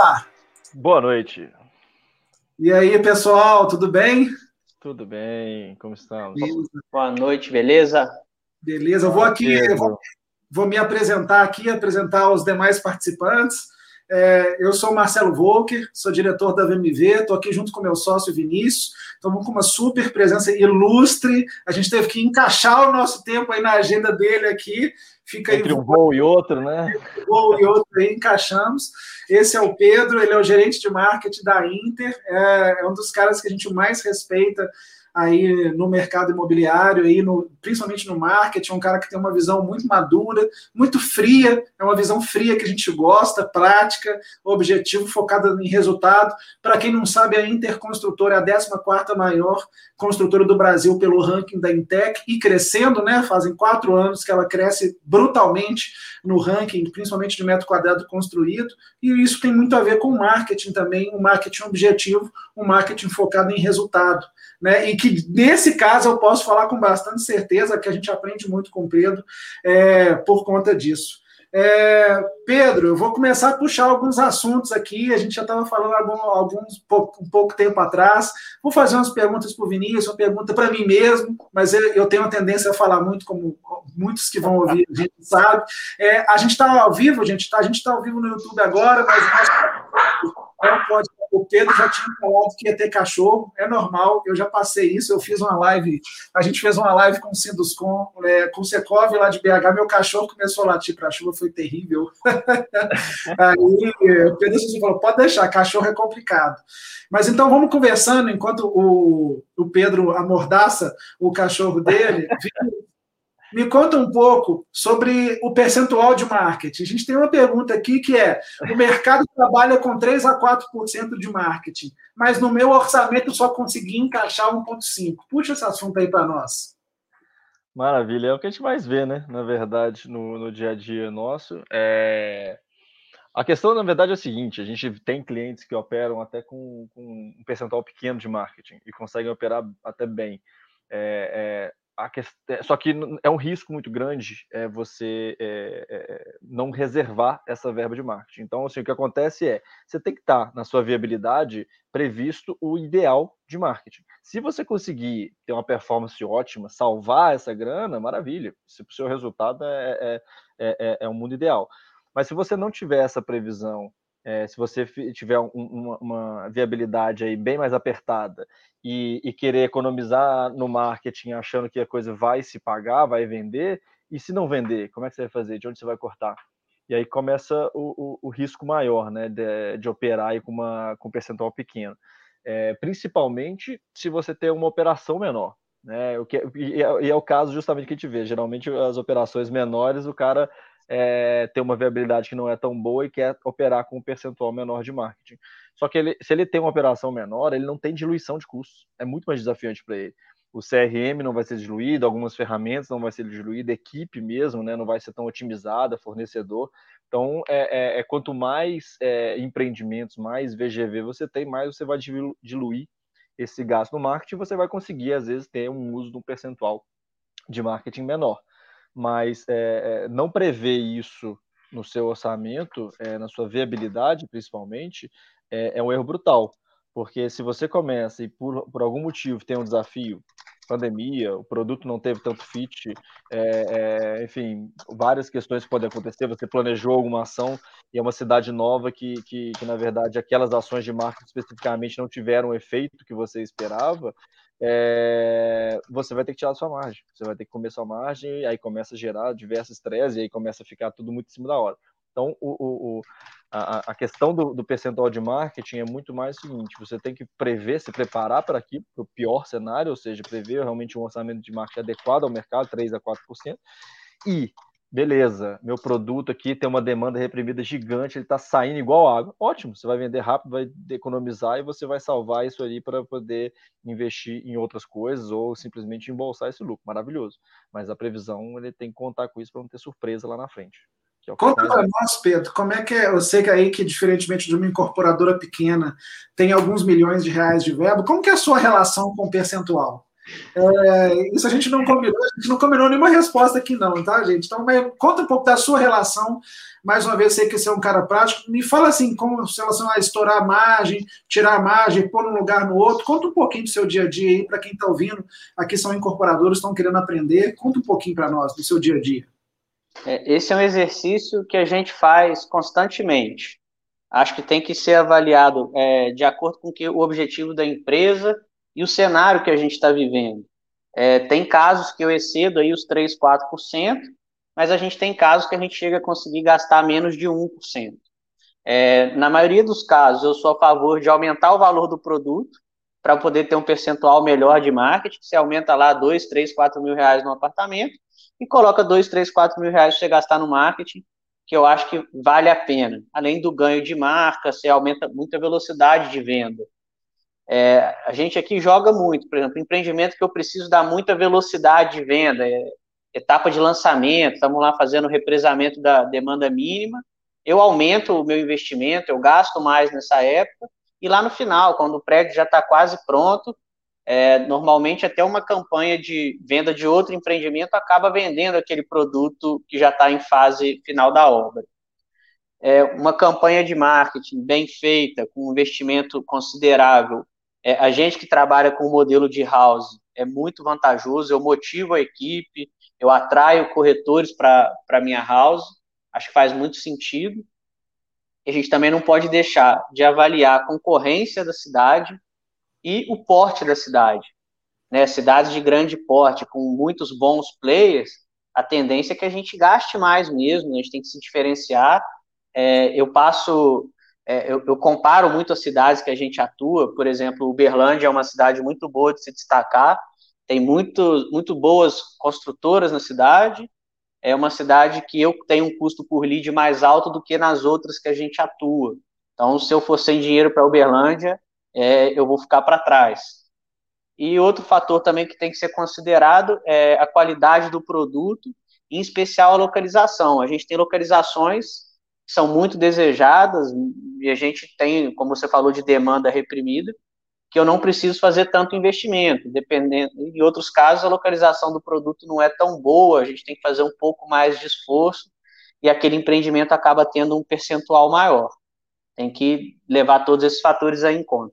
Opa! Boa noite. E aí, pessoal, tudo bem? Tudo bem, como estamos? Beleza. Boa noite, beleza? Beleza, eu vou aqui, eu vou, vou, me apresentar aqui, apresentar os demais participantes. É, eu sou o Marcelo Volker, sou diretor da VMV, estou aqui junto com meu sócio Vinícius, estamos com uma super presença ilustre, a gente teve que encaixar o nosso tempo aí na agenda dele aqui, fica Entre aí, um voo e outro, né? Um voo e outro aí, encaixamos. Esse é o Pedro, ele é o gerente de marketing da Inter, é, é um dos caras que a gente mais respeita aí no mercado imobiliário, aí no, principalmente no marketing, um cara que tem uma visão muito madura, muito fria, é uma visão fria que a gente gosta, prática, objetivo, focada em resultado. Para quem não sabe, a Interconstrutora é a 14 maior construtora do Brasil pelo ranking da Intec e crescendo, né? Fazem quatro anos que ela cresce brutalmente no ranking, principalmente de metro quadrado construído, e isso tem muito a ver com marketing também, um marketing objetivo, um marketing focado em resultado né? E que nesse caso eu posso falar com bastante certeza que a gente aprende muito com o Pedro é, por conta disso. É, Pedro, eu vou começar a puxar alguns assuntos aqui. A gente já estava falando algum, alguns pouco, um pouco tempo atrás. Vou fazer umas perguntas para o Vinícius, uma pergunta para mim mesmo, mas eu, eu, tenho a tendência a falar muito, como muitos que vão ouvir, a gente sabe. É, a gente está ao vivo, gente, tá, a gente está ao vivo no YouTube agora, mas nós pode o Pedro já tinha falado que ia ter cachorro, é normal, eu já passei isso, eu fiz uma live, a gente fez uma live com o Sinduscom, é, com o Secov lá de BH, meu cachorro começou a latir para a chuva, foi terrível. Aí o Pedro falou, pode deixar, cachorro é complicado. Mas então vamos conversando, enquanto o, o Pedro amordaça o cachorro dele, me conta um pouco sobre o percentual de marketing. A gente tem uma pergunta aqui que é: o mercado trabalha com 3 a 4% de marketing, mas no meu orçamento só consegui encaixar 1,5%. Puxa esse assunto aí para nós. Maravilha, é o que a gente mais vê, né? Na verdade, no, no dia a dia nosso. É... A questão, na verdade, é a seguinte: a gente tem clientes que operam até com, com um percentual pequeno de marketing e conseguem operar até bem. É, é, É, só que é um risco muito grande é, você é, é, não reservar essa verba de marketing. Então, assim, o que acontece é, você tem que estar na sua viabilidade previsto o ideal de marketing. Se você conseguir ter uma performance ótima, salvar essa grana, maravilha. Se o seu resultado é, é, é, é um mundo ideal. Mas se você não tiver essa previsão é, se você tiver um, uma, uma, viabilidade aí bem mais apertada e, e, querer economizar no marketing achando que a coisa vai se pagar, vai vender, e se não vender, como é que você vai fazer? De onde você vai cortar? E aí começa o, o, o risco maior né, de, de, operar aí com, uma, com um percentual pequeno. É, principalmente se você tem uma operação menor. Né, o que, e, é, e é o caso justamente que a gente vê. Geralmente as operações menores, o cara é, ter uma viabilidade que não é tão boa e quer operar com um percentual menor de marketing. Só que ele, se ele tem uma operação menor, ele não tem diluição de custos. É muito mais desafiante para ele. O CRM não vai ser diluído, algumas ferramentas não vai ser diluída, equipe mesmo, né, não vai ser tão otimizada, fornecedor. Então, é, é, é quanto mais é, empreendimentos, mais VGV você tem, mais você vai diluir esse gasto no marketing, você vai conseguir, às vezes, ter um uso de um percentual de marketing menor mas é, não prever isso no seu orçamento, é, na sua viabilidade principalmente, é, é, um erro brutal. Porque se você começa e por, por algum motivo tem um desafio, pandemia, o produto não teve tanto fit, é, é, enfim, várias questões podem acontecer. Você planejou alguma ação e é uma cidade nova que, que, que na verdade, aquelas ações de marketing especificamente não tiveram o efeito que você esperava é, você vai ter que tirar sua margem. Você vai ter que comer sua margem, aí começa a gerar diversos estresse, e aí começa a ficar tudo muito em cima da hora. Então, o, o, a, a, questão do, do, percentual de marketing é muito mais o seguinte: você tem que prever, se preparar para aqui, para o pior cenário, ou seja, prever realmente um orçamento de marketing adequado ao mercado, 3 a 4%, e beleza, meu produto aqui tem uma demanda reprimida gigante, ele está saindo igual água. Ótimo, você vai vender rápido, vai economizar e você vai salvar isso ali para poder investir em outras coisas ou simplesmente embolsar esse lucro. Maravilhoso. Mas a previsão ele tem que contar com isso para não ter surpresa lá na frente. É Conta para nós, Pedro, como é que é? Eu sei que aí que, diferentemente de uma incorporadora pequena, tem alguns milhões de reais de verba. Como que é a sua relação com o percentual? É, isso a gente não combinou, a gente não combinou nenhuma resposta aqui, não, tá, gente? Então, conta um pouco da sua relação. Mais uma vez, sei que você é um cara prático. Me fala assim, com relação a estourar a margem, tirar a margem, pôr um lugar no outro. Conta um pouquinho do seu dia a dia aí, para quem está ouvindo. Aqui são incorporadores, estão querendo aprender. Conta um pouquinho para nós do seu dia a dia. É, esse é um exercício que a gente faz constantemente. Acho que tem que ser avaliado é, de acordo com que, o objetivo da empresa e o cenário que a gente está vivendo. É, tem casos que eu excedo aí os 3, 4%, mas a gente tem casos que a gente chega a conseguir gastar menos de 1%. É, na maioria dos casos, eu sou a favor de aumentar o valor do produto para poder ter um percentual melhor de marketing. Você aumenta lá 2, 3, 4 mil reais no apartamento e coloca 2, 3, 4 mil reais para você gastar no marketing, que eu acho que vale a pena. Além do ganho de marca, você aumenta muito a velocidade de venda. É, a gente aqui joga muito, por exemplo, empreendimento que eu preciso dar muita velocidade de venda, é, etapa de lançamento, estamos lá fazendo represamento da demanda mínima, eu aumento o meu investimento, eu gasto mais nessa época, e lá no final, quando o prédio já está quase pronto, é, normalmente até uma campanha de venda de outro empreendimento acaba vendendo aquele produto que já está em fase final da obra. É, uma campanha de marketing bem feita, com um investimento considerável, é, a gente que trabalha com o modelo de house é muito vantajoso, eu motivo a equipe, eu atraio corretores para a minha house, acho que faz muito sentido. A gente também não pode deixar de avaliar a concorrência da cidade e o porte da cidade. Né? Cidades de grande porte, com muitos bons players, a tendência é que a gente gaste mais mesmo, a gente tem que se diferenciar. É, eu passo, é, eu, eu, comparo muito as cidades que a gente atua, por exemplo, Uberlândia é uma cidade muito boa de se destacar, tem muito, muito boas construtoras na cidade, é uma cidade que eu tenho um custo por lead mais alto do que nas outras que a gente atua. Então, se eu for sem dinheiro para Uberlândia, é, eu vou ficar para trás. E outro fator também que tem que ser considerado é a qualidade do produto, em especial a localização. A gente tem localizações são muito desejadas e a gente tem, como você falou, de demanda reprimida, que eu não preciso fazer tanto investimento. Dependendo, em outros casos, a localização do produto não é tão boa, a gente tem que fazer um pouco mais de esforço e aquele empreendimento acaba tendo um percentual maior. Tem que levar todos esses fatores aí em conta.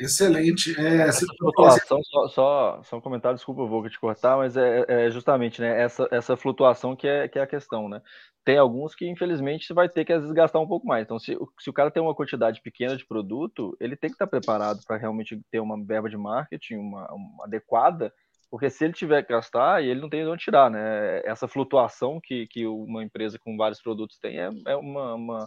Excelente. É, essa flutuação, só, só, só um comentário, desculpa, eu vou te cortar, mas é, é justamente né, essa, essa flutuação que é, que é a questão, né? tem alguns que, infelizmente, você vai ter que, às vezes, gastar um pouco mais. Então, se, se o cara tem uma quantidade pequena de produto, ele tem que estar preparado para realmente ter uma verba de marketing uma, uma, adequada, porque se ele tiver que gastar, ele não tem de onde tirar, né? Essa flutuação que, que uma empresa com vários produtos tem é, é uma, uma é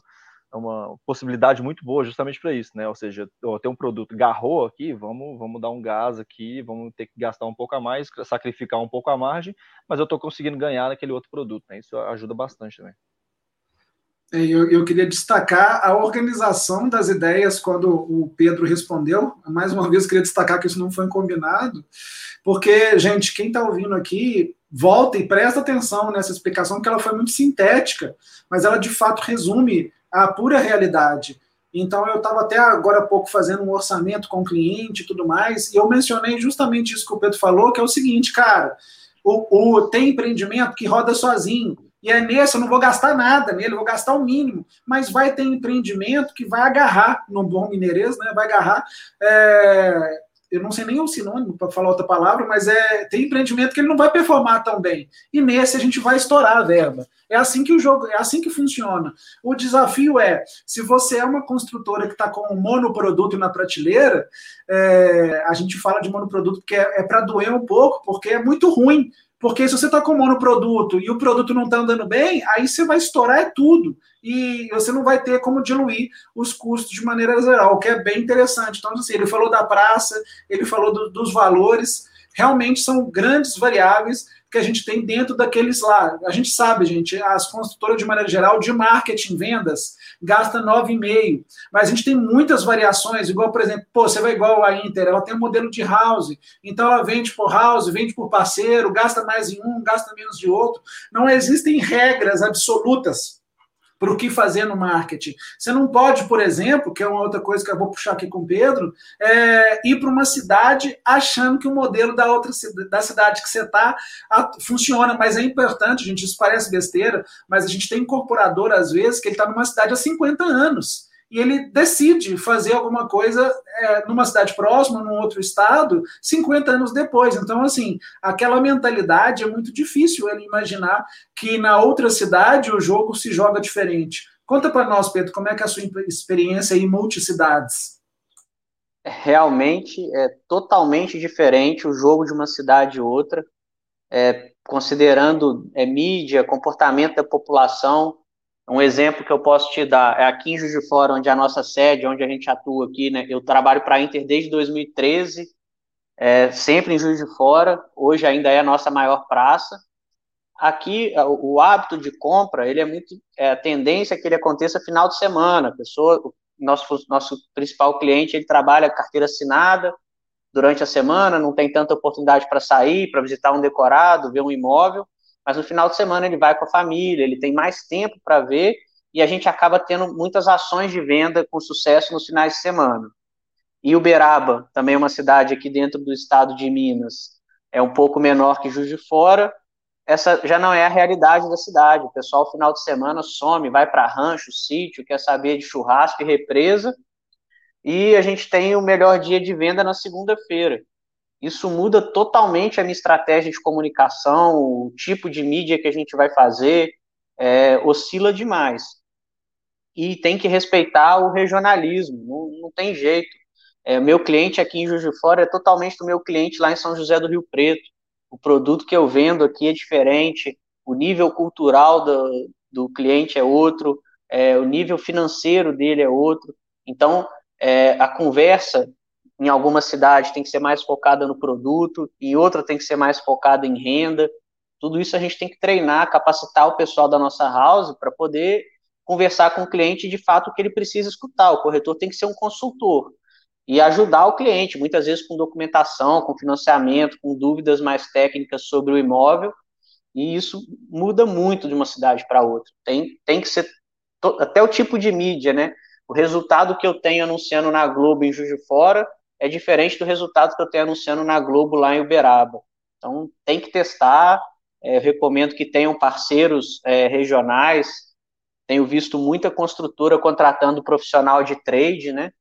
uma possibilidade muito boa justamente para isso, né? Ou seja, eu tenho um produto garrou aqui, vamos, vamos dar um gás aqui, vamos ter que gastar um pouco a mais, sacrificar um pouco a margem, mas eu estou conseguindo ganhar naquele outro produto, né? Isso ajuda bastante também. É, eu, eu, queria destacar a organização das ideias quando o Pedro respondeu. Mais uma vez, queria destacar que isso não foi combinado, porque, gente, quem está ouvindo aqui, volta e presta atenção nessa explicação, que ela foi muito sintética, mas ela de fato resume a pura realidade. Então, eu estava até agora há pouco fazendo um orçamento com o cliente e tudo mais, e eu mencionei justamente isso que o Pedro falou, que é o seguinte, cara, o, o tem empreendimento que roda sozinho, e é nesse, eu não vou gastar nada nele, vou gastar o mínimo, mas vai ter empreendimento que vai agarrar, no bom mineirês, né, vai agarrar é, eu não sei nem o sinônimo para falar outra palavra, mas é tem empreendimento que ele não vai performar tão bem. E nesse a gente vai estourar a verba. É assim que o jogo, é assim que funciona. O desafio é, se você é uma construtora que está com um monoproduto na prateleira, é, a gente fala de monoproduto porque é, é para doer um pouco, porque é muito ruim. Porque se você está com monoproduto e o produto não está andando bem, aí você vai estourar é tudo. E você não vai ter como diluir os custos de maneira geral, o que é bem interessante. Então, assim, ele falou da praça, ele falou do, dos valores, realmente são grandes variáveis que a gente tem dentro daqueles lá. A gente sabe, gente, as construtoras, de maneira geral, de marketing, vendas, gasta 9,5. Mas a gente tem muitas variações, igual, por exemplo, pô, você vai igual a Inter, ela tem um modelo de house, então ela vende por house, vende por parceiro, gasta mais em um, gasta menos de outro. Não existem regras absolutas para o que fazer no marketing. Você não pode, por exemplo, que é uma outra coisa que eu vou puxar aqui com o Pedro, é, ir para uma cidade achando que o modelo da outra da cidade que você está funciona, mas é importante, gente, isso parece besteira, mas a gente tem incorporador, às vezes, que ele está numa cidade há 50 anos e ele decide fazer alguma coisa é, numa cidade próxima, num outro estado, 50 anos depois. Então, assim, aquela mentalidade é muito difícil ele imaginar que na outra cidade o jogo se joga diferente. Conta para nós, Pedro, como é que é a sua experiência em multicidades? Realmente é totalmente diferente o jogo de uma cidade e outra, é, considerando é, mídia, comportamento da população, um exemplo que eu posso te dar é aqui em Juiz de Fora, onde é a nossa sede, onde a gente atua aqui, né? Eu trabalho para a Inter desde 2013, é, sempre em Juiz de Fora, hoje ainda é a nossa maior praça. Aqui, o, o hábito de compra, ele é muito, é, a tendência é que ele aconteça final de semana, a pessoa, nosso, nosso principal cliente, ele trabalha carteira assinada durante a semana, não tem tanta oportunidade para sair, para visitar um decorado, ver um imóvel, mas no final de semana ele vai com a família, ele tem mais tempo para ver e a gente acaba tendo muitas ações de venda com sucesso nos finais de semana. E Uberaba, também é uma cidade aqui dentro do estado de Minas, é um pouco menor que Juiz de Fora, essa já não é a realidade da cidade. O pessoal, final de semana, some, vai para rancho, sítio, quer saber de churrasco e represa, e a gente tem o melhor dia de venda na segunda-feira. Isso muda totalmente a minha estratégia de comunicação, o tipo de mídia que a gente vai fazer, é, oscila demais. E tem que respeitar o regionalismo, não, não tem jeito. É, meu cliente aqui em Juiz de Fora é totalmente do meu cliente lá em São José do Rio Preto. O produto que eu vendo aqui é diferente, o nível cultural do, do cliente é outro, é, o nível financeiro dele é outro. Então, é, a conversa em alguma cidade tem que ser mais focada no produto, em outra tem que ser mais focada em renda. Tudo isso a gente tem que treinar, capacitar o pessoal da nossa house para poder conversar com o cliente de fato o que ele precisa escutar. O corretor tem que ser um consultor e ajudar o cliente, muitas vezes com documentação, com financiamento, com dúvidas mais técnicas sobre o imóvel. E isso muda muito de uma cidade para outra. Tem, tem que ser até o tipo de mídia, né? O resultado que eu tenho anunciando na Globo em Juiz de Fora é diferente do resultado que eu tenho anunciando na Globo lá em Uberaba. Então, tem que testar. É, recomendo que tenham parceiros é, regionais. Tenho visto muita construtora contratando profissional de trade, né?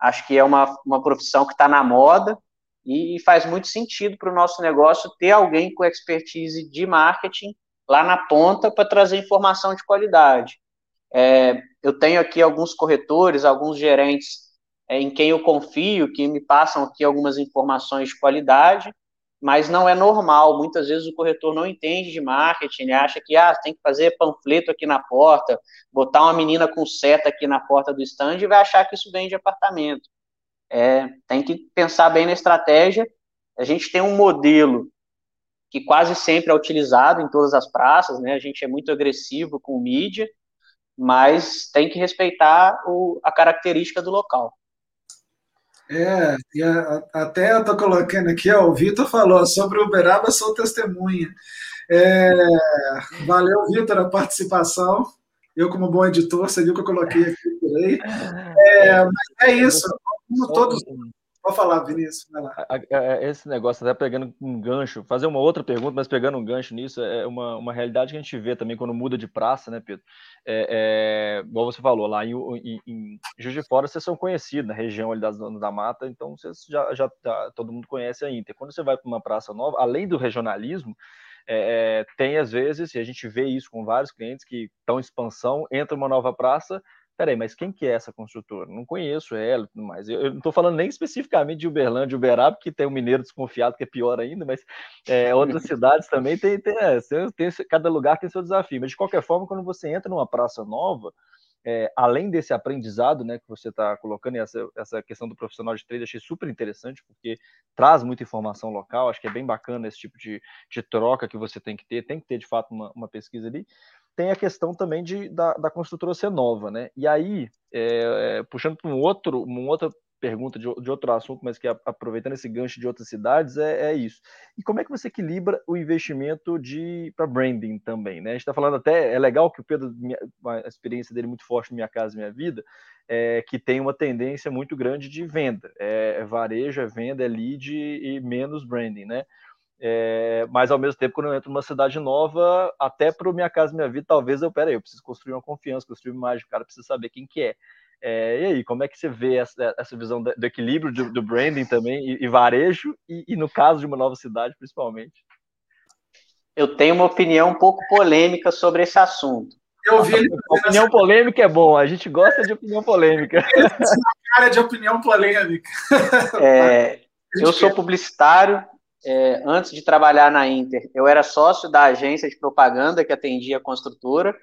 Acho que é uma, uma profissão que está na moda e, e faz muito sentido para o nosso negócio ter alguém com expertise de marketing lá na ponta para trazer informação de qualidade. É, eu tenho aqui alguns corretores, alguns gerentes é, em quem eu confio, que me passam aqui algumas informações de qualidade, mas não é normal. Muitas vezes o corretor não entende de marketing, ele acha que ah, tem que fazer panfleto aqui na porta, botar uma menina com seta aqui na porta do stand e vai achar que isso vem de apartamento. É, tem que pensar bem na estratégia. A gente tem um modelo que quase sempre é utilizado em todas as praças, né? A gente é muito agressivo com mídia, mas tem que respeitar o, a característica do local. É, e a, até eu estou colocando aqui, ó, o Vitor falou sobre o Uberaba, sou testemunha. É, valeu, Vitor, a participação. Eu, como bom editor, você viu que eu coloquei aqui por aí. É, mas é isso, como todos. Pode falar, Vinícius. Vai lá. Esse negócio, até pegando um gancho, fazer uma outra pergunta, mas pegando um gancho nisso, é uma, uma realidade que a gente vê também quando muda de praça, né, Pedro? É, é, igual você falou, lá em, em, em Juiz de Fora vocês são conhecidos na região ali das da Mata, então vocês já, já tá, todo mundo conhece a Inter. Quando você vai para uma praça nova, além do regionalismo, é, é, tem às vezes, e a gente vê isso com vários clientes que estão em expansão, entra uma nova praça, peraí, mas quem que é essa construtora? Não conheço ela e tudo mais. Eu, eu não estou falando nem especificamente de Uberlândia e Uberaba, que tem um mineiro desconfiado que é pior ainda, mas é, outras cidades também tem, tem, é, tem, cada lugar tem seu desafio. Mas de qualquer forma, quando você entra numa praça nova, é, além desse aprendizado né, que você está colocando, e essa, essa questão do profissional de trade, achei super interessante, porque traz muita informação local, acho que é bem bacana esse tipo de, de troca que você tem que ter, tem que ter de fato uma, uma pesquisa ali tem a questão também de, da, da construtora ser nova, né? E aí, é, é, puxando para um outro, uma outra pergunta de, de outro assunto, mas que aproveitando esse gancho de outras cidades, é, é isso. E como é que você equilibra o investimento de para branding também, né? A gente está falando até, é legal que o Pedro, a experiência dele muito forte Minha Casa Minha Vida, é, que tem uma tendência muito grande de venda. É, é varejo, é venda, é lead e menos branding, né? É, mas ao mesmo tempo, quando eu entro numa cidade nova, até para minha casa, minha vida, talvez eu, peraí, eu preciso construir uma confiança, construir uma imagem, o cara precisa saber quem que é. é. e aí, como é que você vê essa, essa visão do, do equilíbrio do, do, branding também, e, e varejo, e, e, no caso de uma nova cidade, principalmente? Eu tenho uma opinião um pouco polêmica sobre esse assunto. Eu vi ele opinião essa... polêmica é bom, a gente gosta de opinião polêmica. cara de opinião polêmica. É, eu sou publicitário, é, antes de trabalhar na Inter, eu era sócio da agência de propaganda que atendia a construtora.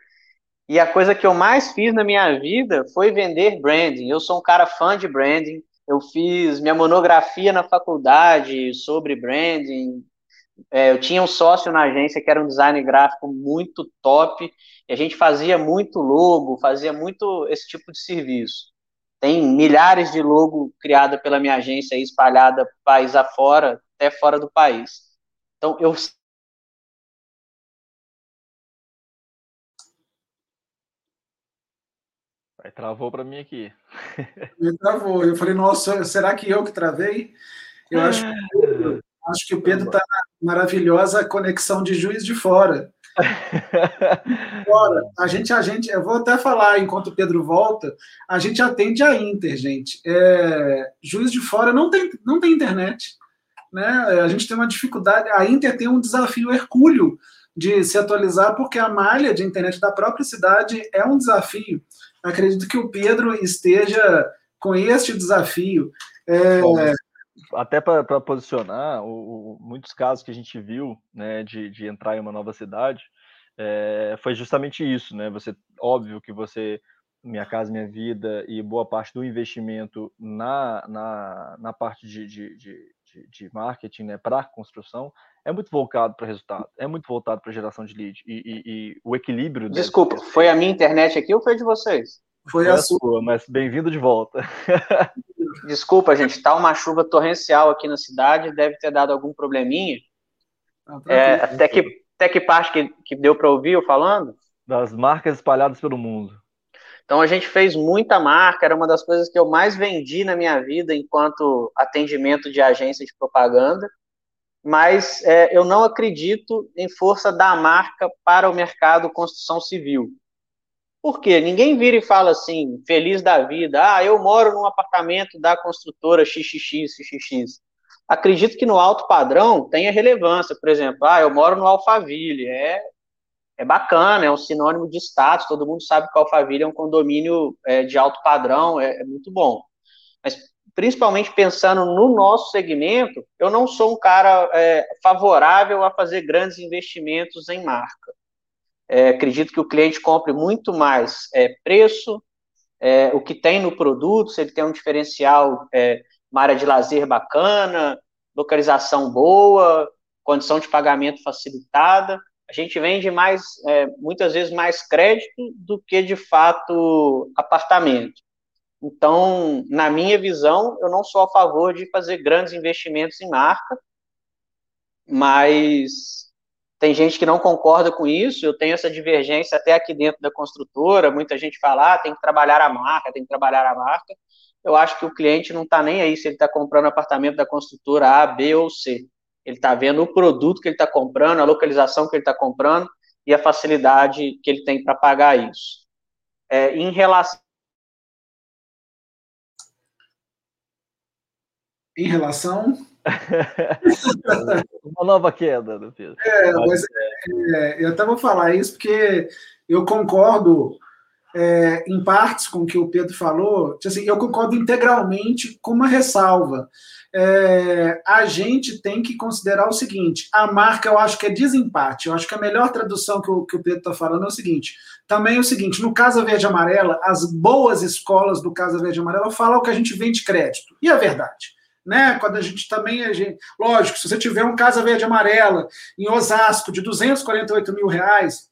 E a coisa que eu mais fiz na minha vida foi vender branding. Eu sou um cara fã de branding. Eu fiz minha monografia na faculdade sobre branding. É, eu tinha um sócio na agência que era um design gráfico muito top. E a gente fazia muito logo, fazia muito esse tipo de serviço. Tem milhares de logo criada pela minha agência espalhada país afora, até fora do país. Então, eu Aí travou para mim aqui. Me travou. Eu falei, nossa, será que eu que travei? Eu acho que, acho que o Pedro está maravilhosa conexão de juiz de fora. Agora, a gente, a gente, eu vou até falar enquanto o Pedro volta, a gente atende a Inter, gente. É, juiz de fora não tem, não tem internet né? A gente tem uma dificuldade, a Inter tem um desafio hercúleo de se atualizar, porque a malha de internet da própria cidade é um desafio. Acredito que o Pedro esteja com este desafio. É... Até para posicionar, o, o, muitos casos que a gente viu né, de, de entrar em uma nova cidade é, foi justamente isso, né? Você, óbvio que você minha Casa Minha Vida e boa parte do investimento na, na, na parte de, de, de, de marketing né, para construção é muito voltado para resultado, é muito voltado para geração de lead e, e, e o equilíbrio. Desculpa, desse... foi a minha internet aqui ou foi de vocês? Foi, a sua, sua mas bem-vindo de volta. Desculpa, gente, tá uma chuva torrencial aqui na cidade, deve ter dado algum probleminha. Ah, é, até, que, até que parte que, que deu para ouvir eu falando? Das marcas espalhadas pelo mundo. Então a gente fez muita marca, era uma das coisas que eu mais vendi na minha vida enquanto atendimento de agência de propaganda. Mas é, eu não acredito em força da marca para o mercado construção civil. Por quê? Ninguém vira e fala assim, feliz da vida, ah, eu moro num apartamento da construtora XXX, XXX. Acredito que no alto padrão tenha relevância, por exemplo, ah, eu moro no Alphaville, é é bacana, é um sinônimo de status, todo mundo sabe que a Alphaville é um condomínio é, de alto padrão, é, é, muito bom. Mas, principalmente pensando no nosso segmento, eu não sou um cara é, favorável a fazer grandes investimentos em marca. É, acredito que o cliente compre muito mais é, preço, é, o que tem no produto, se ele tem um diferencial, uma área de lazer bacana, localização boa, condição de pagamento facilitada, a gente vende mais, é, muitas vezes mais crédito do que de fato apartamento. Então, na minha visão, eu não sou a favor de fazer grandes investimentos em marca, mas tem gente que não concorda com isso. Eu tenho essa divergência até aqui dentro da construtora. Muita gente fala, ah, tem que trabalhar a marca, tem que trabalhar a marca. Eu acho que o cliente não está nem aí se ele está comprando apartamento da construtora A, B ou C. Ele está vendo o produto que ele está comprando, a localização que ele está comprando e a facilidade que ele tem para pagar isso. É, em relação. Em relação. Uma nova queda do Pedro. É, mas é, eu até vou falar isso porque eu concordo é, em partes com o que o Pedro falou. Assim, eu concordo integralmente com uma ressalva é, a gente tem que considerar o seguinte: a marca eu acho que é desempate. Eu acho que a melhor tradução que o, que o Pedro está falando é o seguinte: também é o seguinte, no Casa Verde Amarela, as boas escolas do Casa Verde Amarela falam que a gente vende crédito. E é verdade. Né? Quando a gente também. A gente, lógico, se você tiver um Casa Verde Amarela em Osasco de 248 mil reais,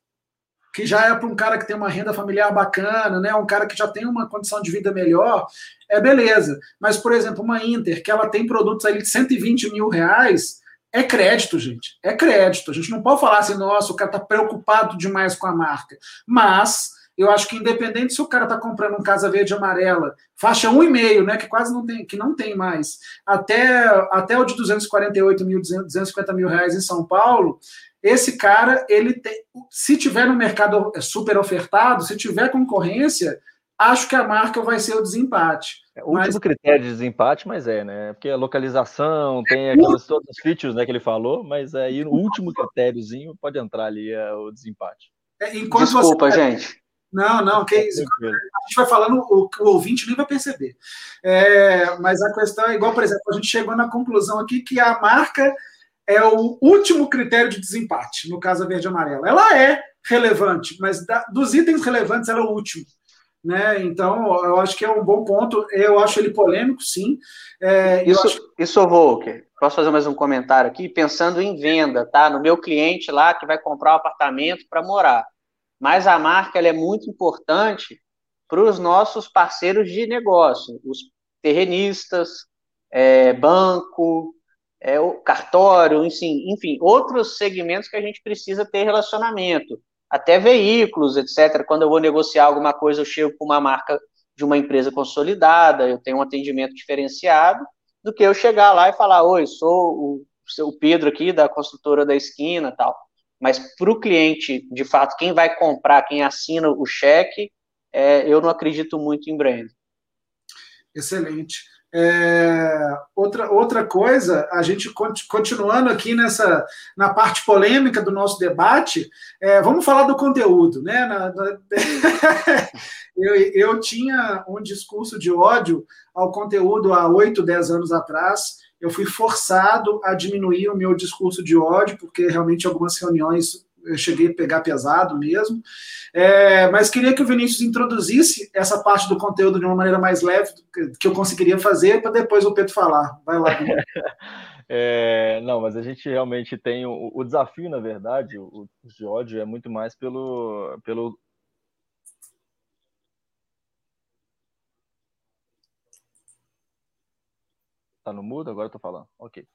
que já é para um cara que tem uma renda familiar bacana, né? Um cara que já tem uma condição de vida melhor, é beleza. Mas, por exemplo, uma Inter, que ela tem produtos ali de 120 mil reais, é crédito, gente. É crédito. A gente não pode falar assim, nossa, o cara está preocupado demais com a marca. Mas eu acho que independente se o cara está comprando um Casa Verde Amarela, faixa 1,5, né, que quase não tem, que não tem mais, até, até o de 248 mil, 250 mil reais em São Paulo, esse cara, ele tem, se tiver no mercado super ofertado, se tiver concorrência, acho que a marca vai ser o desempate. É, o último mas... critério de desempate, mas é, né? Porque a localização tem é, aquelas todos os features né, que ele falou, mas aí no último critériozinho pode entrar ali é, o desempate. É, Desculpa, você... gente. Não, não, que isso. A gente vai falando, o, o ouvinte nem vai perceber. É, mas a questão é igual, por exemplo, a gente chegou na conclusão aqui que a marca é o último critério de desempate, no caso a verde amarela. Ela é relevante, mas da, dos itens relevantes ela é o último. Né? Então, eu acho que é um bom ponto. Eu acho ele polêmico, sim. É, isso, acho... isso, Volker, posso fazer mais um comentário aqui? Pensando em venda, tá? No meu cliente lá que vai comprar um apartamento para morar. Mas a marca ela é muito importante para os nossos parceiros de negócio, os terrenistas, é, banco, é, o cartório, enfim, enfim, outros segmentos que a gente precisa ter relacionamento, até veículos, etc. Quando eu vou negociar alguma coisa, eu chego com uma marca de uma empresa consolidada, eu tenho um atendimento diferenciado, do que eu chegar lá e falar, oi, sou o, o Pedro aqui da construtora da esquina, tal. Mas para o cliente, de fato, quem vai comprar, quem assina o cheque, é, eu não acredito muito em brand. Excelente. É, outra, outra coisa, a gente continuando aqui nessa na parte polêmica do nosso debate, é, vamos falar do conteúdo, né? Na, na, eu, eu tinha um discurso de ódio ao conteúdo há oito, dez anos atrás. Eu fui forçado a diminuir o meu discurso de ódio, porque realmente algumas reuniões eu cheguei a pegar pesado mesmo. É, mas queria que o Vinícius introduzisse essa parte do conteúdo de uma maneira mais leve que eu conseguiria fazer, para depois o Pedro falar. Vai lá. É, não, mas a gente realmente tem o, o desafio, na verdade, o, o de ódio é muito mais pelo, pelo Tá no mudo? Agora eu tô falando. Ok.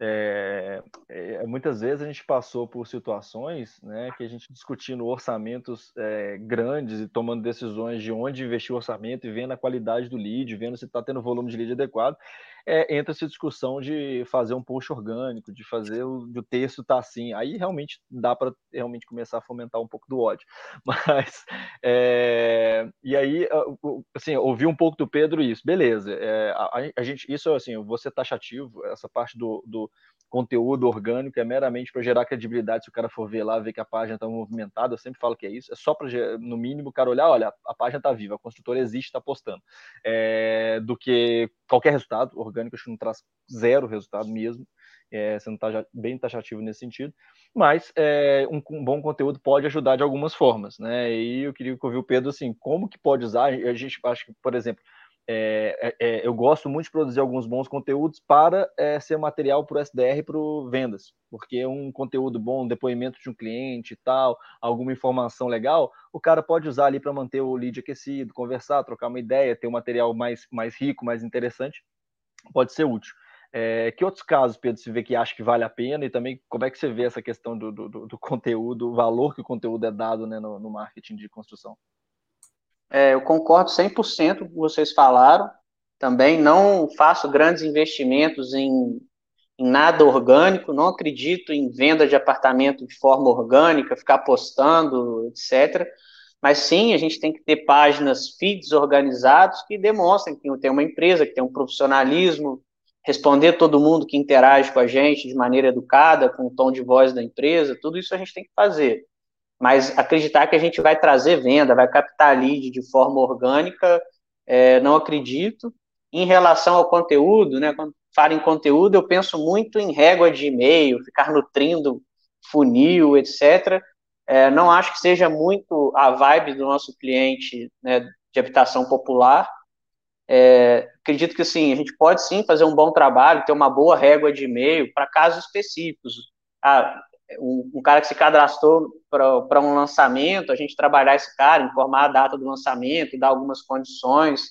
É, é, muitas vezes a gente passou por situações né, que a gente discutindo orçamentos é, grandes e tomando decisões de onde investir o orçamento e vendo a qualidade do lead, vendo se está tendo volume de lead adequado é, entra essa discussão de fazer um post orgânico, de fazer o, o texto tá assim. Aí realmente dá para realmente começar a fomentar um pouco do ódio. Mas é, e aí assim, ouvi um pouco do Pedro isso, beleza. É, a, a, gente, isso assim, eu vou ser taxativo, essa parte do, do conteúdo orgânico é meramente para gerar credibilidade. Se o cara for ver lá, ver que a página está movimentada, eu sempre falo que é isso. É só para, no mínimo, o cara olhar, olha, a página está viva, a construtora existe, está postando. É, do que qualquer resultado orgânico, acho que não traz zero resultado mesmo. É, não está bem taxativo nesse sentido, mas é, um, um, bom conteúdo pode ajudar de algumas formas, né? E eu queria ouvir o Pedro assim, como que pode usar? A gente acho que, por exemplo, é, é, é, eu gosto muito de produzir alguns bons conteúdos para é, ser material para o SDR para vendas, porque um conteúdo bom, um depoimento de um cliente e tal, alguma informação legal, o cara pode usar ali para manter o lead aquecido, conversar, trocar uma ideia, ter um material mais, mais rico, mais interessante, pode ser útil. É, que outros casos, Pedro, você vê que acha que vale a pena e também como é que você vê essa questão do, do, do conteúdo, o valor que o conteúdo é dado né, no, no marketing de construção? É, eu concordo 100% com o que vocês falaram. Também não faço grandes investimentos em, em nada orgânico, não acredito em venda de apartamento de forma orgânica, ficar postando, etc. Mas sim, a gente tem que ter páginas, feeds organizados que demonstrem que tem uma empresa, que tem um profissionalismo, responder todo mundo que interage com a gente de maneira educada, com o tom de voz da empresa, tudo isso a gente tem que fazer. Mas acreditar que a gente vai trazer venda, vai captar lead de forma orgânica, é, não acredito. Em relação ao conteúdo, né, quando falo em conteúdo, eu penso muito em régua de e-mail, ficar nutrindo funil, etc. É, não acho que seja muito a vibe do nosso cliente né, de habitação popular. É, acredito que sim, a gente pode sim fazer um bom trabalho, ter uma boa régua de e-mail para casos específicos. Ah, um, cara que se cadastrou para um lançamento, a gente trabalhar esse cara, informar a data do lançamento, dar algumas condições.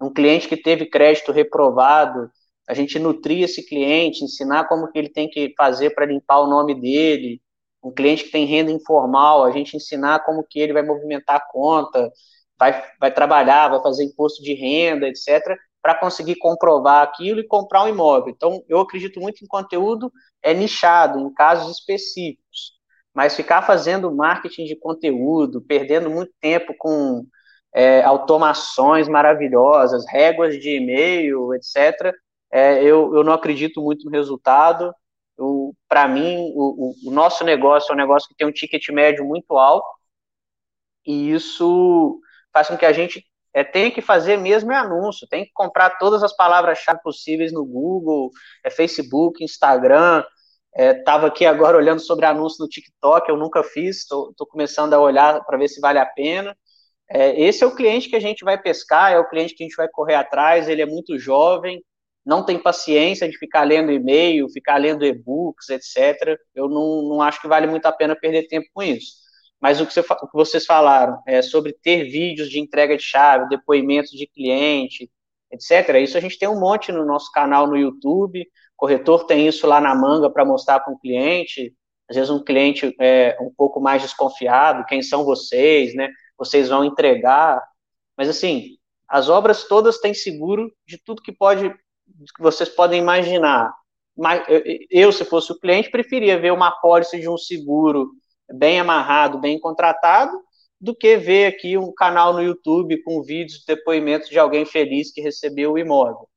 Um cliente que teve crédito reprovado, a gente nutrir esse cliente, ensinar como que ele tem que fazer para limpar o nome dele. Um cliente que tem renda informal, a gente ensinar como que ele vai movimentar a conta, vai, vai trabalhar, vai fazer imposto de renda, etc para conseguir comprovar aquilo e comprar um imóvel. Então, eu acredito muito em conteúdo é nichado, em casos específicos. Mas ficar fazendo marketing de conteúdo, perdendo muito tempo com é, automações maravilhosas, réguas de e-mail, etc., é, eu, eu não acredito muito no resultado. Para mim, o, o, nosso negócio é um negócio que tem um ticket médio muito alto, e isso faz com que a gente é, tem que fazer mesmo é anúncio, tem que comprar todas as palavras-chave possíveis no Google, é, Facebook, Instagram. Estava é, aqui agora olhando sobre anúncio no TikTok, eu nunca fiz, estou começando a olhar para ver se vale a pena. É, esse é o cliente que a gente vai pescar, é o cliente que a gente vai correr atrás, ele é muito jovem, não tem paciência de ficar lendo e-mail, ficar lendo e-books, etc. Eu não, não acho que vale muito a pena perder tempo com isso. Mas o que, você, o que vocês falaram é, sobre ter vídeos de entrega de chave, depoimentos de cliente, etc. Isso a gente tem um monte no nosso canal no YouTube. O corretor tem isso lá na manga para mostrar para um cliente. Às vezes um cliente é um pouco mais desconfiado, quem são vocês, né? Vocês vão entregar. Mas assim, as obras todas têm seguro de tudo que pode, que vocês podem imaginar. Mas eu, se fosse o cliente, preferia ver uma apólice de um seguro bem amarrado, bem contratado, do que ver aqui um canal no YouTube com vídeos, depoimentos de alguém feliz que recebeu o imóvel.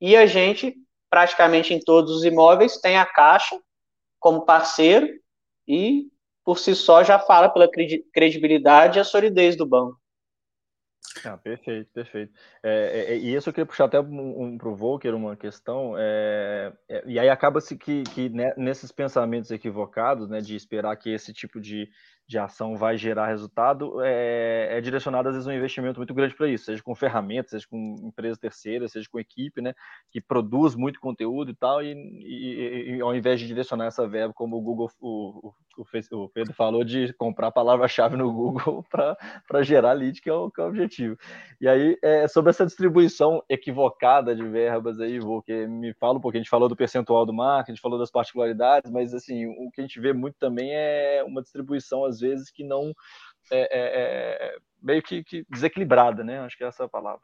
E a gente, praticamente em todos os imóveis, tem a Caixa como parceiro e, por si só, já fala pela credibilidade e a solidez do banco. Ah, perfeito, perfeito. É, é, e isso eu queria puxar até um, um para o Volker uma questão, é, é, e aí acaba-se que, que né, nesses pensamentos equivocados, né, de esperar que esse tipo de, de ação vai gerar resultado, é, é direcionado às vezes um investimento muito grande para isso, seja com ferramentas, seja com empresas terceiras, seja com equipe, né, que produz muito conteúdo e tal, e, e, e ao invés de direcionar essa verba, como o Google, o, o, o Pedro falou, de comprar palavra-chave no Google para gerar lead, que é, o, que é o objetivo. E aí, é, sobre essa distribuição equivocada de verbas aí, vou que me fala um pouquinho, a gente falou do percentual do marketing, a gente falou das particularidades, mas assim, o que a gente vê muito também é uma distribuição, às vezes, que não é, é, é meio que, que, desequilibrada, né? Acho que é essa a palavra.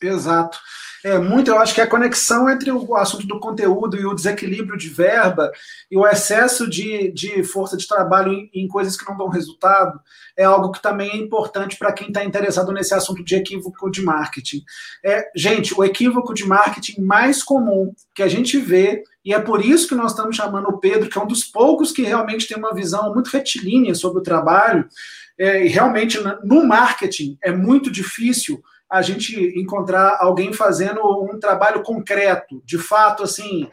Exato. É muito, eu acho que a conexão entre o assunto do conteúdo e o desequilíbrio de verba e o excesso de, de força de trabalho em, em coisas que não dão resultado é algo que também é importante para quem está interessado nesse assunto de equívoco de marketing. É, gente, o equívoco de marketing mais comum que a gente vê, e é por isso que nós estamos chamando o Pedro, que é um dos poucos que realmente tem uma visão muito retilínea sobre o trabalho, é, e realmente no marketing é muito difícil a gente encontrar alguém fazendo um trabalho concreto, de fato, assim,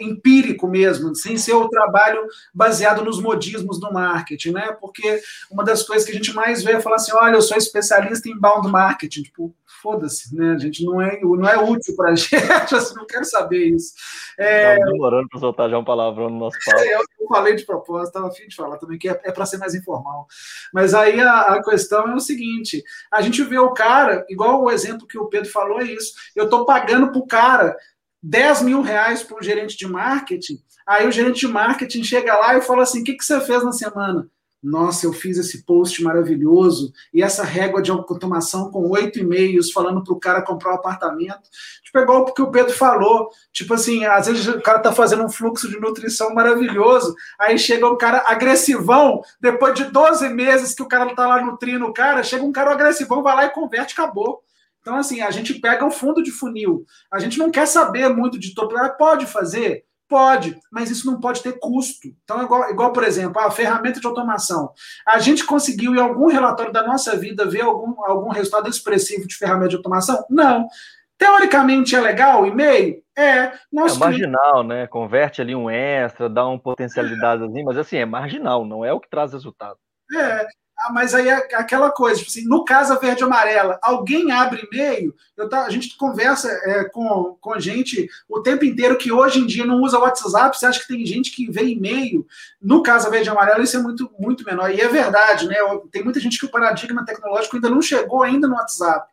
empírico mesmo, sem ser o trabalho baseado nos modismos do marketing, né? Porque uma das coisas que a gente mais vê é falar assim, olha, eu sou especialista em bound marketing, tipo, foda-se, né? A gente não é, não é útil para a gente, assim, não quero saber isso. É... demorando para soltar já um palavrão no nosso. É, eu, eu falei de propósito, estava afim de falar também, que é, é para ser mais informal. Mas aí a, a, questão é o seguinte: a gente vê o cara, igual o exemplo que o Pedro falou, é isso. Eu estou pagando para o cara 10 mil reais para um gerente de marketing, aí o gerente de marketing chega lá e fala assim: o que, que você fez na semana? nossa, eu fiz esse post maravilhoso e essa régua de automação com oito e-mails falando para o cara comprar um apartamento. Tipo, é igual o que o Pedro falou. Tipo assim, às vezes o cara tá fazendo um fluxo de nutrição maravilhoso, aí chega um cara agressivão, depois de 12 meses que o cara tá lá nutrindo o cara, chega um cara agressivão, vai lá e converte, acabou. Então, assim, a gente pega o fundo de funil. A gente não quer saber muito de topo. Pode fazer? Pode, mas isso não pode ter custo. Então, igual, igual, por exemplo, a ferramenta de automação. A gente conseguiu, em algum relatório da nossa vida, ver algum, algum resultado expressivo de ferramenta de automação? Não. Teoricamente é legal e-mail? É. Nós é marginal, né? Converte ali um extra, dá uma potencialidade, mas assim, é marginal, não é o que traz resultado. É. ah, mas aí é aquela coisa, tipo assim, no Casa Verde e Amarela, alguém abre e-mail, tá, a gente conversa é, com, com gente o tempo inteiro que hoje em dia não usa WhatsApp, você acha que tem gente que vê e-mail no Casa Verde e Amarela, isso é muito, muito menor. E é verdade, né? Tem muita gente que o paradigma tecnológico ainda não chegou ainda no WhatsApp.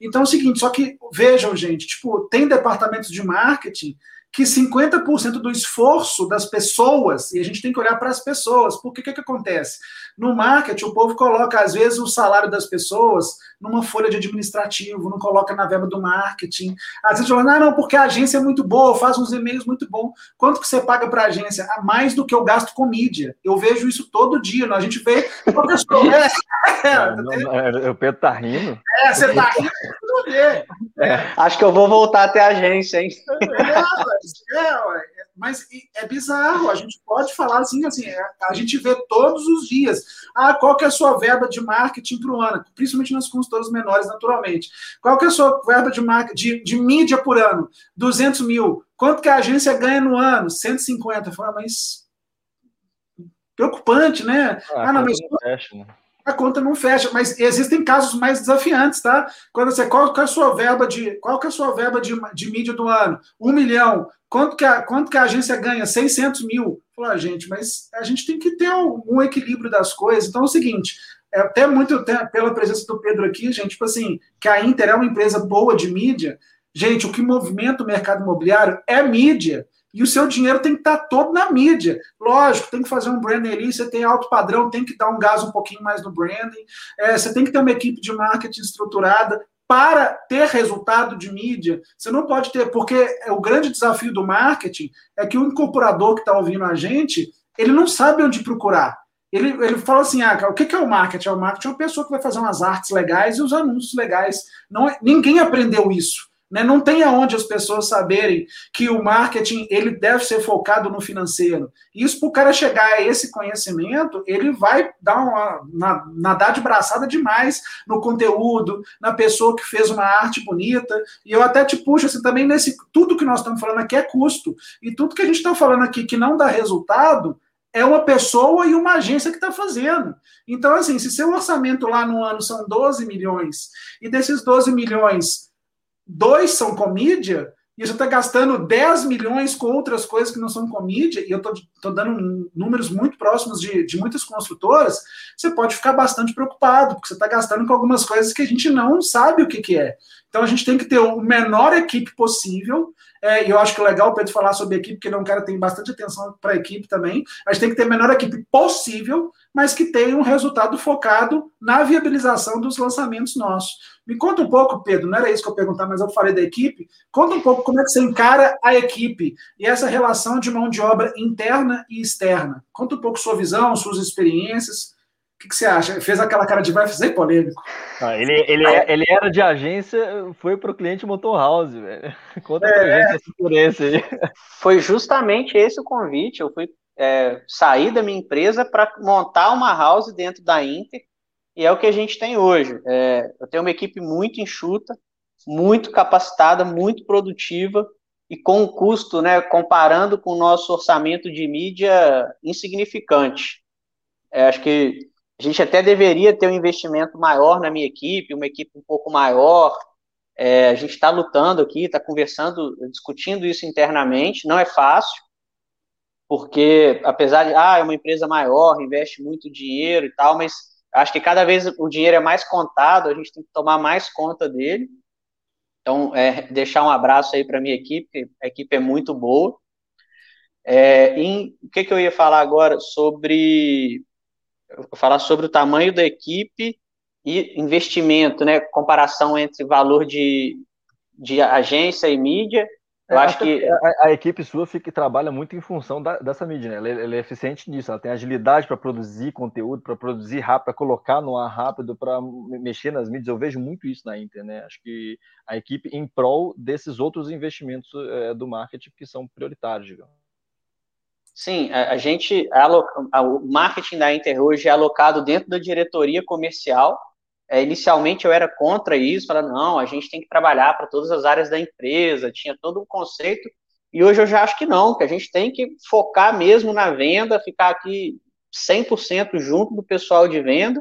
Então é o seguinte, só que vejam, gente, tipo, tem departamentos de marketing que 50% do esforço das pessoas, e a gente tem que olhar para as pessoas, porque o que, que acontece? No marketing, o povo coloca, às vezes, o salário das pessoas numa folha de administrativo, não coloca na verba do marketing. Às vezes, fala, ah, não, porque a agência é muito boa, faz uns e-mails muito bom. Quanto que você paga para a agência? A mais do que eu gasto com mídia. Eu vejo isso todo dia, a gente vê. É, é, não, é, o Pedro tá rindo. É, você tá rindo, é. Acho que eu vou voltar até a agência, hein? É, é, mas é bizarro, a gente pode falar assim, assim, é, a gente vê todos os dias. Ah, qual que é a sua verba de marketing para o ano? Principalmente nas consultoras menores, naturalmente. Qual que é a sua verba de, marketing, de, de mídia por ano? 200 mil. Quanto que a agência ganha no ano? 150. Fala, mas preocupante, né? Ah, ah não, mas... Não fecha, né? a conta não fecha, mas existem casos mais desafiantes, tá? Quando você qual que é a sua verba de qual que é a sua verba de, de mídia do ano? Um milhão. Quanto que a, quanto que a agência ganha? 600 mil. Falou, ah, gente, mas a gente tem que ter um, um, equilíbrio das coisas. Então é o seguinte, é até muito pela presença do Pedro aqui, gente, tipo assim, que a Inter é uma empresa boa de mídia. Gente, o que movimenta o mercado imobiliário é mídia. E o seu dinheiro tem que estar todo na mídia. Lógico, tem que fazer um branding ali, você tem alto padrão, tem que dar um gás um pouquinho mais no branding, é, você tem que ter uma equipe de marketing estruturada para ter resultado de mídia. Você não pode ter, porque o grande desafio do marketing é que o incorporador que está ouvindo a gente, ele não sabe onde procurar. Ele, ele fala assim: ah, o que é o marketing? O marketing é uma pessoa que vai fazer umas artes legais e os anúncios legais. Não é, ninguém aprendeu isso. Né? Não tem aonde as pessoas saberem que o marketing ele deve ser focado no financeiro. Isso para o cara chegar a esse conhecimento, ele vai dar uma na, nadar de braçada demais no conteúdo, na pessoa que fez uma arte bonita. E eu até te puxo assim também nesse tudo que nós estamos falando aqui é custo e tudo que a gente está falando aqui que não dá resultado é uma pessoa e uma agência que está fazendo. Então, assim, se seu orçamento lá no ano são 12 milhões, e desses 12 milhões dois são comídia, e você está gastando 10 milhões com outras coisas que não são comídia, e eu estou dando números muito próximos de, de muitas construtoras, você pode ficar bastante preocupado, porque você está gastando com algumas coisas que a gente não sabe o que, que é. Então a gente tem que ter o menor equipe possível. É, e eu acho que é legal o Pedro falar sobre equipe, porque ele é um cara que tem bastante atenção para a equipe também. A gente tem que ter a menor equipe possível, mas que tenha um resultado focado na viabilização dos lançamentos nossos. Me conta um pouco, Pedro, não era isso que eu perguntar, mas eu falei da equipe. Conta um pouco como é que você encara a equipe e essa relação de mão de obra interna e externa. Conta um pouco sua visão, suas experiências. O que, que, você acha? Fez aquela cara de vai fazer polêmico. Ah, ele, ele, ele era de agência, foi para o cliente Motor House, velho. Conta é. pra gente essa experiência aí. Foi justamente esse o convite. Eu fui é, sair da minha empresa para montar uma house dentro da Inter, e é o que a gente tem hoje. É, eu tenho uma equipe muito enxuta, muito capacitada, muito produtiva, e com um custo, né, comparando com o nosso orçamento de mídia, insignificante. É, acho que a gente até deveria ter um investimento maior na minha equipe, uma equipe um pouco maior. É, a gente está lutando aqui, está conversando, discutindo isso internamente. Não é fácil, porque apesar de, ah, é uma empresa maior, investe muito dinheiro e tal, mas acho que cada vez o dinheiro é mais contado, a gente tem que tomar mais conta dele. Então, é, deixar um abraço aí para minha equipe, a equipe é muito boa. É, em, o que, que eu ia falar agora sobre falar sobre o tamanho da equipe e investimento, né? Comparação entre valor de, de agência e mídia. Eu é, acho que a, a, equipe sua fica, trabalha muito em função da, dessa mídia, né? Ela, ela, é eficiente nisso, ela tem agilidade para produzir conteúdo, para produzir rápido, para colocar no ar rápido, para mexer nas mídias. Eu vejo muito isso na Inter, né? Acho que a equipe em prol desses outros investimentos é, do marketing que são prioritários, digamos. Sim, a, a gente, a, o marketing da Inter hoje é alocado dentro da diretoria comercial. É, inicialmente eu era contra isso, falando, não, a gente tem que trabalhar para todas as áreas da empresa, tinha todo um conceito, e hoje eu já acho que não, que a gente tem que focar mesmo na venda, ficar aqui 100% junto do pessoal de venda,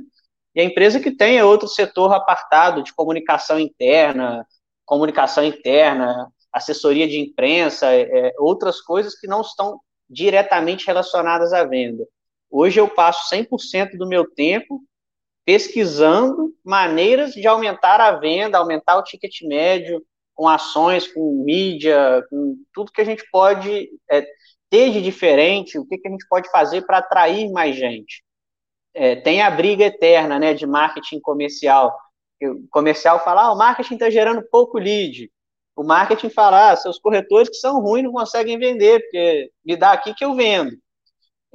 e a empresa que tem é outro setor apartado de comunicação interna, comunicação interna, assessoria de imprensa, é, outras coisas que não estão diretamente relacionadas à venda. Hoje eu passo 100% do meu tempo pesquisando maneiras de aumentar a venda, aumentar o ticket médio, com ações, com mídia, com tudo que a gente pode é, ter de diferente, o que, que a gente pode fazer para atrair mais gente. É, tem a briga eterna né, de marketing comercial. O comercial fala, ah, o marketing está gerando pouco lead. O marketing fala, ah, seus corretores que são ruins não conseguem vender, porque me dá aqui que eu vendo.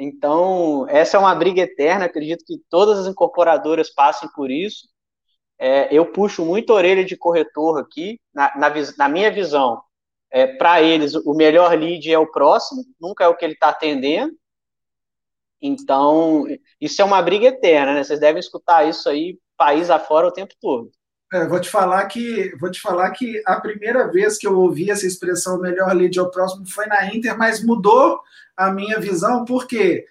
Então, essa é uma briga eterna, acredito que todas as incorporadoras passem por isso. É, eu puxo muito orelha de corretor aqui, na, na, na minha visão. É, Para eles, o melhor lead é o próximo, nunca é o que ele está atendendo. Então, isso é uma briga eterna, né? Vocês devem escutar isso aí, país afora, o tempo todo. É, vou te falar que vou te falar que a primeira vez que eu ouvi essa expressão melhor lead ao próximo foi na Inter, mas mudou a minha visão, porque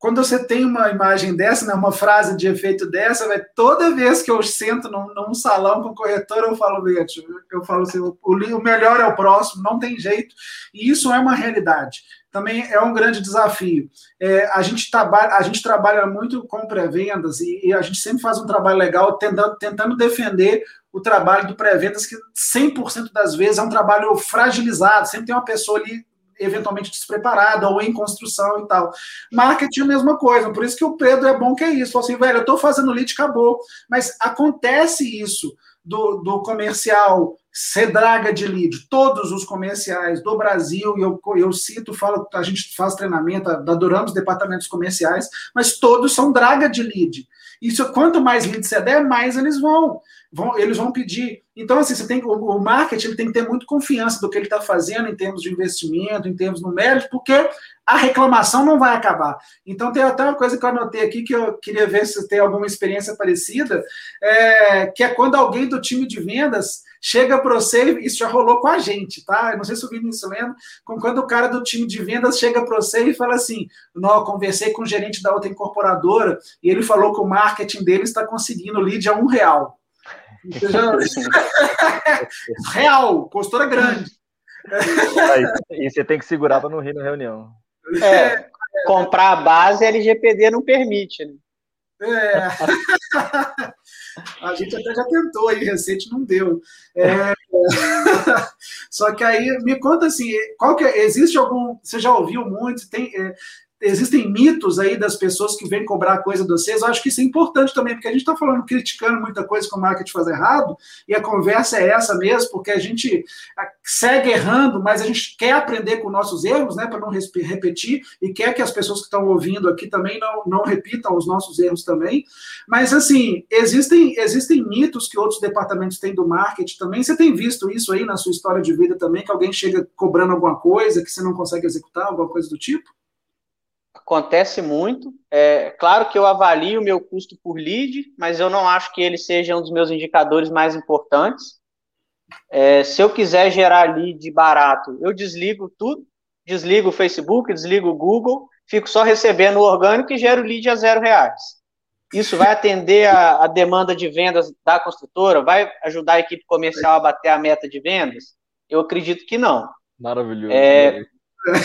quando você tem uma imagem dessa, né, uma frase de efeito dessa, vai toda vez que eu sento num, num salão com corretor, eu falo, eu falo assim, o, o melhor é o próximo, não tem jeito, e isso é uma realidade. Também é um grande desafio. É, a, gente trabalha, a gente trabalha muito com pré-vendas e, e, a gente sempre faz um trabalho legal tentando, tentando defender o trabalho do pré-vendas, que 100% das vezes é um trabalho fragilizado, sempre tem uma pessoa ali eventualmente despreparada ou em construção e tal. Marketing, a mesma coisa. Por isso que o Pedro é bom que é isso. Falou assim, velho, eu estou fazendo lead, acabou. Mas acontece isso do, do comercial ser draga de lead. Todos os comerciais do Brasil, e eu, eu cito, falo, a gente faz treinamento, adoramos departamentos comerciais, mas todos são draga de lead. Isso, quanto mais lead você der, mais eles vão vão, eles vão pedir. Então, assim, você tem o, o marketing ele tem que ter muito confiança do que ele está fazendo em termos de investimento, em termos numéricos, porque a reclamação não vai acabar. Então, tem até uma coisa que eu anotei aqui que eu queria ver se tem alguma experiência parecida, é, que é quando alguém do time de vendas chega para você, isso já rolou com a gente, tá? Eu não sei se o Vinícius lembra, quando o cara do time de vendas chega para você e fala assim: Não, conversei com o gerente da outra incorporadora e ele falou que o marketing dele está conseguindo lead a um real. Real, postura grande. e você tem que segurar para não rir na reunião. É, comprar a base LGPD não permite, né? É. A gente até já tentou aí, recente não deu. É... Só que aí me conta assim, qual que é, existe algum, você já ouviu muito, tem, é, existem mitos aí das pessoas que vêm cobrar coisa de vocês. Eu acho que isso é importante também, porque a gente está falando, criticando muita coisa que o marketing faz errado, e a conversa é essa mesmo, porque a gente segue errando, mas a gente quer aprender com nossos erros, né, para não repetir, e quer que as pessoas que estão ouvindo aqui também não, não repitam os nossos erros também. Mas, assim, existem, existem mitos que outros departamentos têm do marketing também. Você tem visto isso aí na sua história de vida também, que alguém chega cobrando alguma coisa que você não consegue executar, alguma coisa do tipo? Acontece muito. É claro que eu avalio o meu custo por lead, mas eu não acho que ele seja um dos meus indicadores mais importantes. É, se eu quiser gerar lead barato, eu desligo tudo, desligo o Facebook, desligo o Google, fico só recebendo o orgânico e gero lead a zero reais. Isso vai atender a, a demanda de vendas da construtora? Vai ajudar a equipe comercial a bater a meta de vendas? Eu acredito que não. Maravilhoso. É,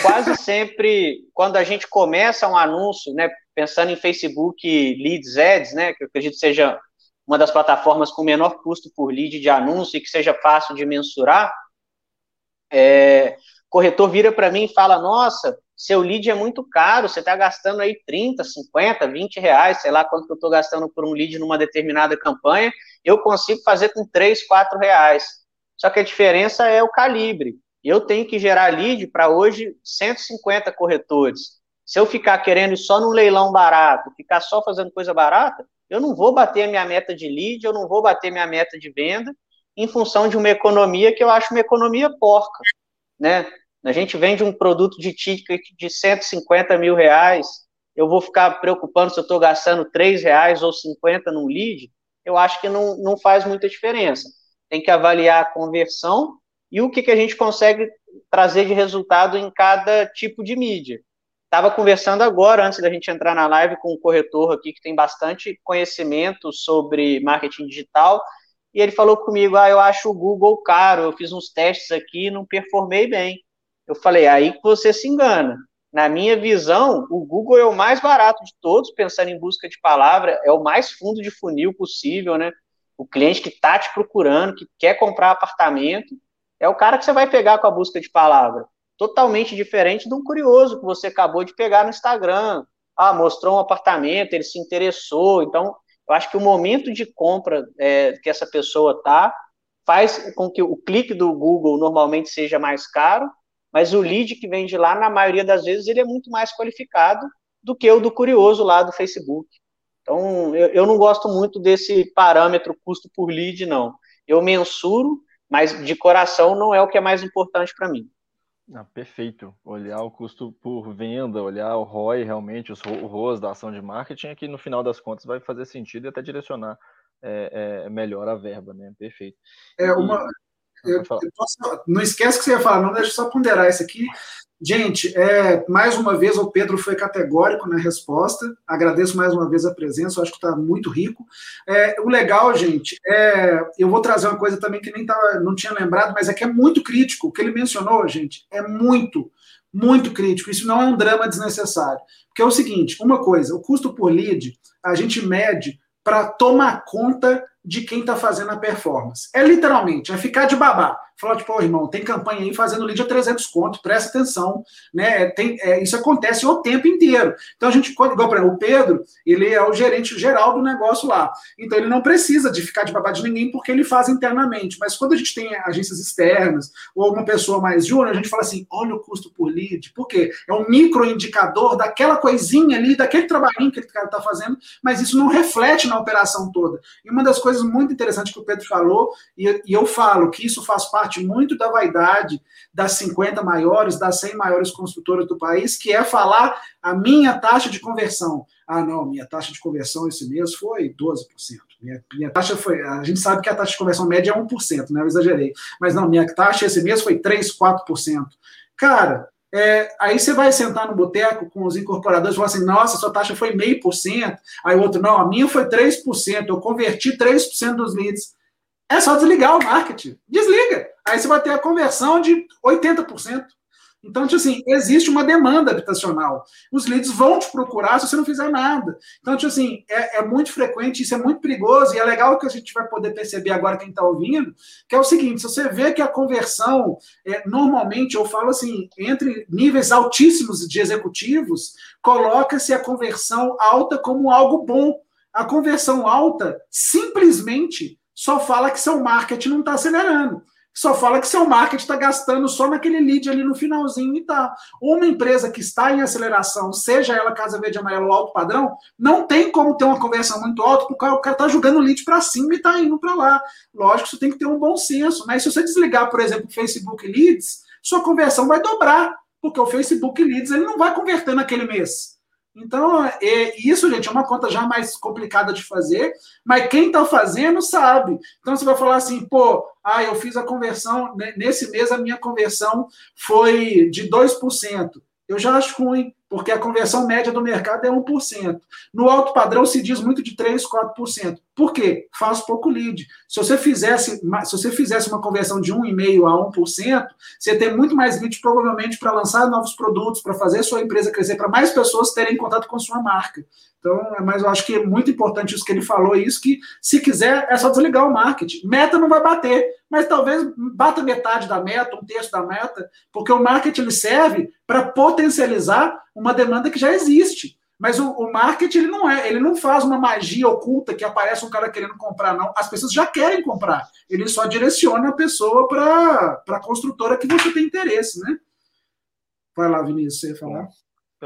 quase sempre, quando a gente começa um anúncio, né, pensando em Facebook Leads Ads, né, que eu acredito seja uma das plataformas com menor custo por lead de anúncio e que seja fácil de mensurar, é, corretor vira para mim e fala, nossa, seu lead é muito caro, você está gastando aí 30, 50, 20 reais, sei lá quanto que eu estou gastando por um lead numa determinada campanha, eu consigo fazer com 3, 4 reais. Só que a diferença é o calibre eu tenho que gerar lead para hoje 150 corretores. Se eu ficar querendo só num leilão barato, ficar só fazendo coisa barata, eu não vou bater a minha meta de lead, eu não vou bater minha meta de venda, em função de uma economia que eu acho uma economia porca, né? A gente vende um produto de ticket de 150 mil reais, eu vou ficar preocupando se eu estou gastando 3 reais ou 50 num lead, eu acho que não, não faz muita diferença. Tem que avaliar a conversão e o que, que a gente consegue trazer de resultado em cada tipo de mídia. Estava conversando agora, antes da gente entrar na live, com um corretor aqui que tem bastante conhecimento sobre marketing digital, e ele falou comigo: Ah, eu acho o Google caro, eu fiz uns testes aqui e não performei bem. Eu falei: Aí que você se engana. Na minha visão, o Google é o mais barato de todos, pensando em busca de palavra, é o mais fundo de funil possível, né? O cliente que está te procurando, que quer comprar apartamento, é o cara que você vai pegar com a busca de palavra. Totalmente diferente de um curioso que você acabou de pegar no Instagram. Ah, mostrou um apartamento, ele se interessou. Então, eu acho que o momento de compra é, que essa pessoa tá faz com que o clique do Google normalmente seja mais caro, mas o lead que vem de lá, na maioria das vezes, ele é muito mais qualificado do que o do curioso lá do Facebook. Então, eu, eu não gosto muito desse parâmetro custo por lead, não. Eu mensuro, mas de coração não é o que é mais importante para mim. Ah, perfeito. Olhar o custo por venda, olhar o ROI realmente, os ROAS da ação de marketing, é que no final das contas vai fazer sentido e até direcionar é, é, melhor a verba, né? Perfeito. É uma. E... Eu, eu posso... não esquece que você ia falar, não, deixa eu só ponderar isso aqui. Gente, é, mais uma vez o Pedro foi categórico na resposta. Agradeço mais uma vez a presença, acho que está muito rico. É, o legal, gente, é, eu vou trazer uma coisa também que nem tava, não tinha lembrado, mas é que é muito crítico. O que ele mencionou, gente, é muito, muito crítico. Isso não é um drama desnecessário. Porque é o seguinte: uma coisa, o custo por lead, a gente mede para tomar conta de quem está fazendo a performance. É literalmente, é ficar de babá. Falar, tipo, oh, irmão, tem campanha aí fazendo lead a 300 conto, presta atenção, né? Tem, é, isso acontece o tempo inteiro. Então a gente, igual para o Pedro, ele é o gerente geral do negócio lá. Então ele não precisa de ficar de babá de ninguém porque ele faz internamente. Mas quando a gente tem agências externas ou uma pessoa mais júnior, a gente fala assim: olha o custo por lead. Por quê? É um microindicador daquela coisinha ali, daquele trabalhinho que o cara está fazendo, mas isso não reflete na operação toda. E uma das coisas muito interessantes que o Pedro falou, e eu falo que isso faz parte parte muito da vaidade das 50 maiores, das 100 maiores construtoras do país, que é falar a minha taxa de conversão. Ah, não, minha taxa de conversão esse mês foi 12%. Minha, minha taxa foi. A gente sabe que a taxa de conversão média é 1%, né? Eu exagerei. Mas não, minha taxa esse mês foi 3%, 4%. Cara, é, aí você vai sentar no boteco com os incorporadores e falar assim: nossa, sua taxa foi meio por cento. Aí o outro, não, a minha foi 3%, eu converti 3% dos leads. É só desligar o marketing. Desliga. Aí você vai ter a conversão de 80%. Então, tipo assim, existe uma demanda habitacional. Os leads vão te procurar se você não fizer nada. Então, tipo assim, é, é muito frequente, isso é muito perigoso, e é legal que a gente vai poder perceber agora quem está ouvindo, que é o seguinte: se você vê que a conversão, é, normalmente, eu falo assim, entre níveis altíssimos de executivos, coloca-se a conversão alta como algo bom. A conversão alta simplesmente só fala que seu marketing não está acelerando. Só fala que seu marketing está gastando só naquele lead ali no finalzinho e tá. Uma empresa que está em aceleração, seja ela Casa Verde Amarelo ou alto padrão, não tem como ter uma conversão muito alta, porque o cara está jogando lead para cima e está indo para lá. Lógico, você tem que ter um bom senso. Mas se você desligar, por exemplo, o Facebook Leads, sua conversão vai dobrar, porque o Facebook Leads ele não vai converter naquele mês. Então, é, isso, gente, é uma conta já mais complicada de fazer, mas quem está fazendo sabe. Então, você vai falar assim, pô, ah, eu fiz a conversão, nesse mês a minha conversão foi de 2%. Eu já acho ruim, porque a conversão média do mercado é 1%. No alto padrão se diz muito de 3%, 4%. Por quê? Faz pouco lead. Se você fizesse, se você fizesse uma conversão de 1,5% a 1%, você tem muito mais lead provavelmente para lançar novos produtos, para fazer sua empresa crescer, para mais pessoas terem contato com sua marca. Então, é mas eu acho que é muito importante isso que ele falou, isso que se quiser é só desligar o marketing. Meta não vai bater, mas talvez bata metade da meta, um terço da meta, porque o marketing ele serve para potencializar uma demanda que já existe. Mas o, o, marketing ele não é, ele não faz uma magia oculta que aparece um cara querendo comprar, não. As pessoas já querem comprar. Ele só direciona a pessoa para a construtora que você tem interesse, né? Vai lá, Vinícius, você ia falar.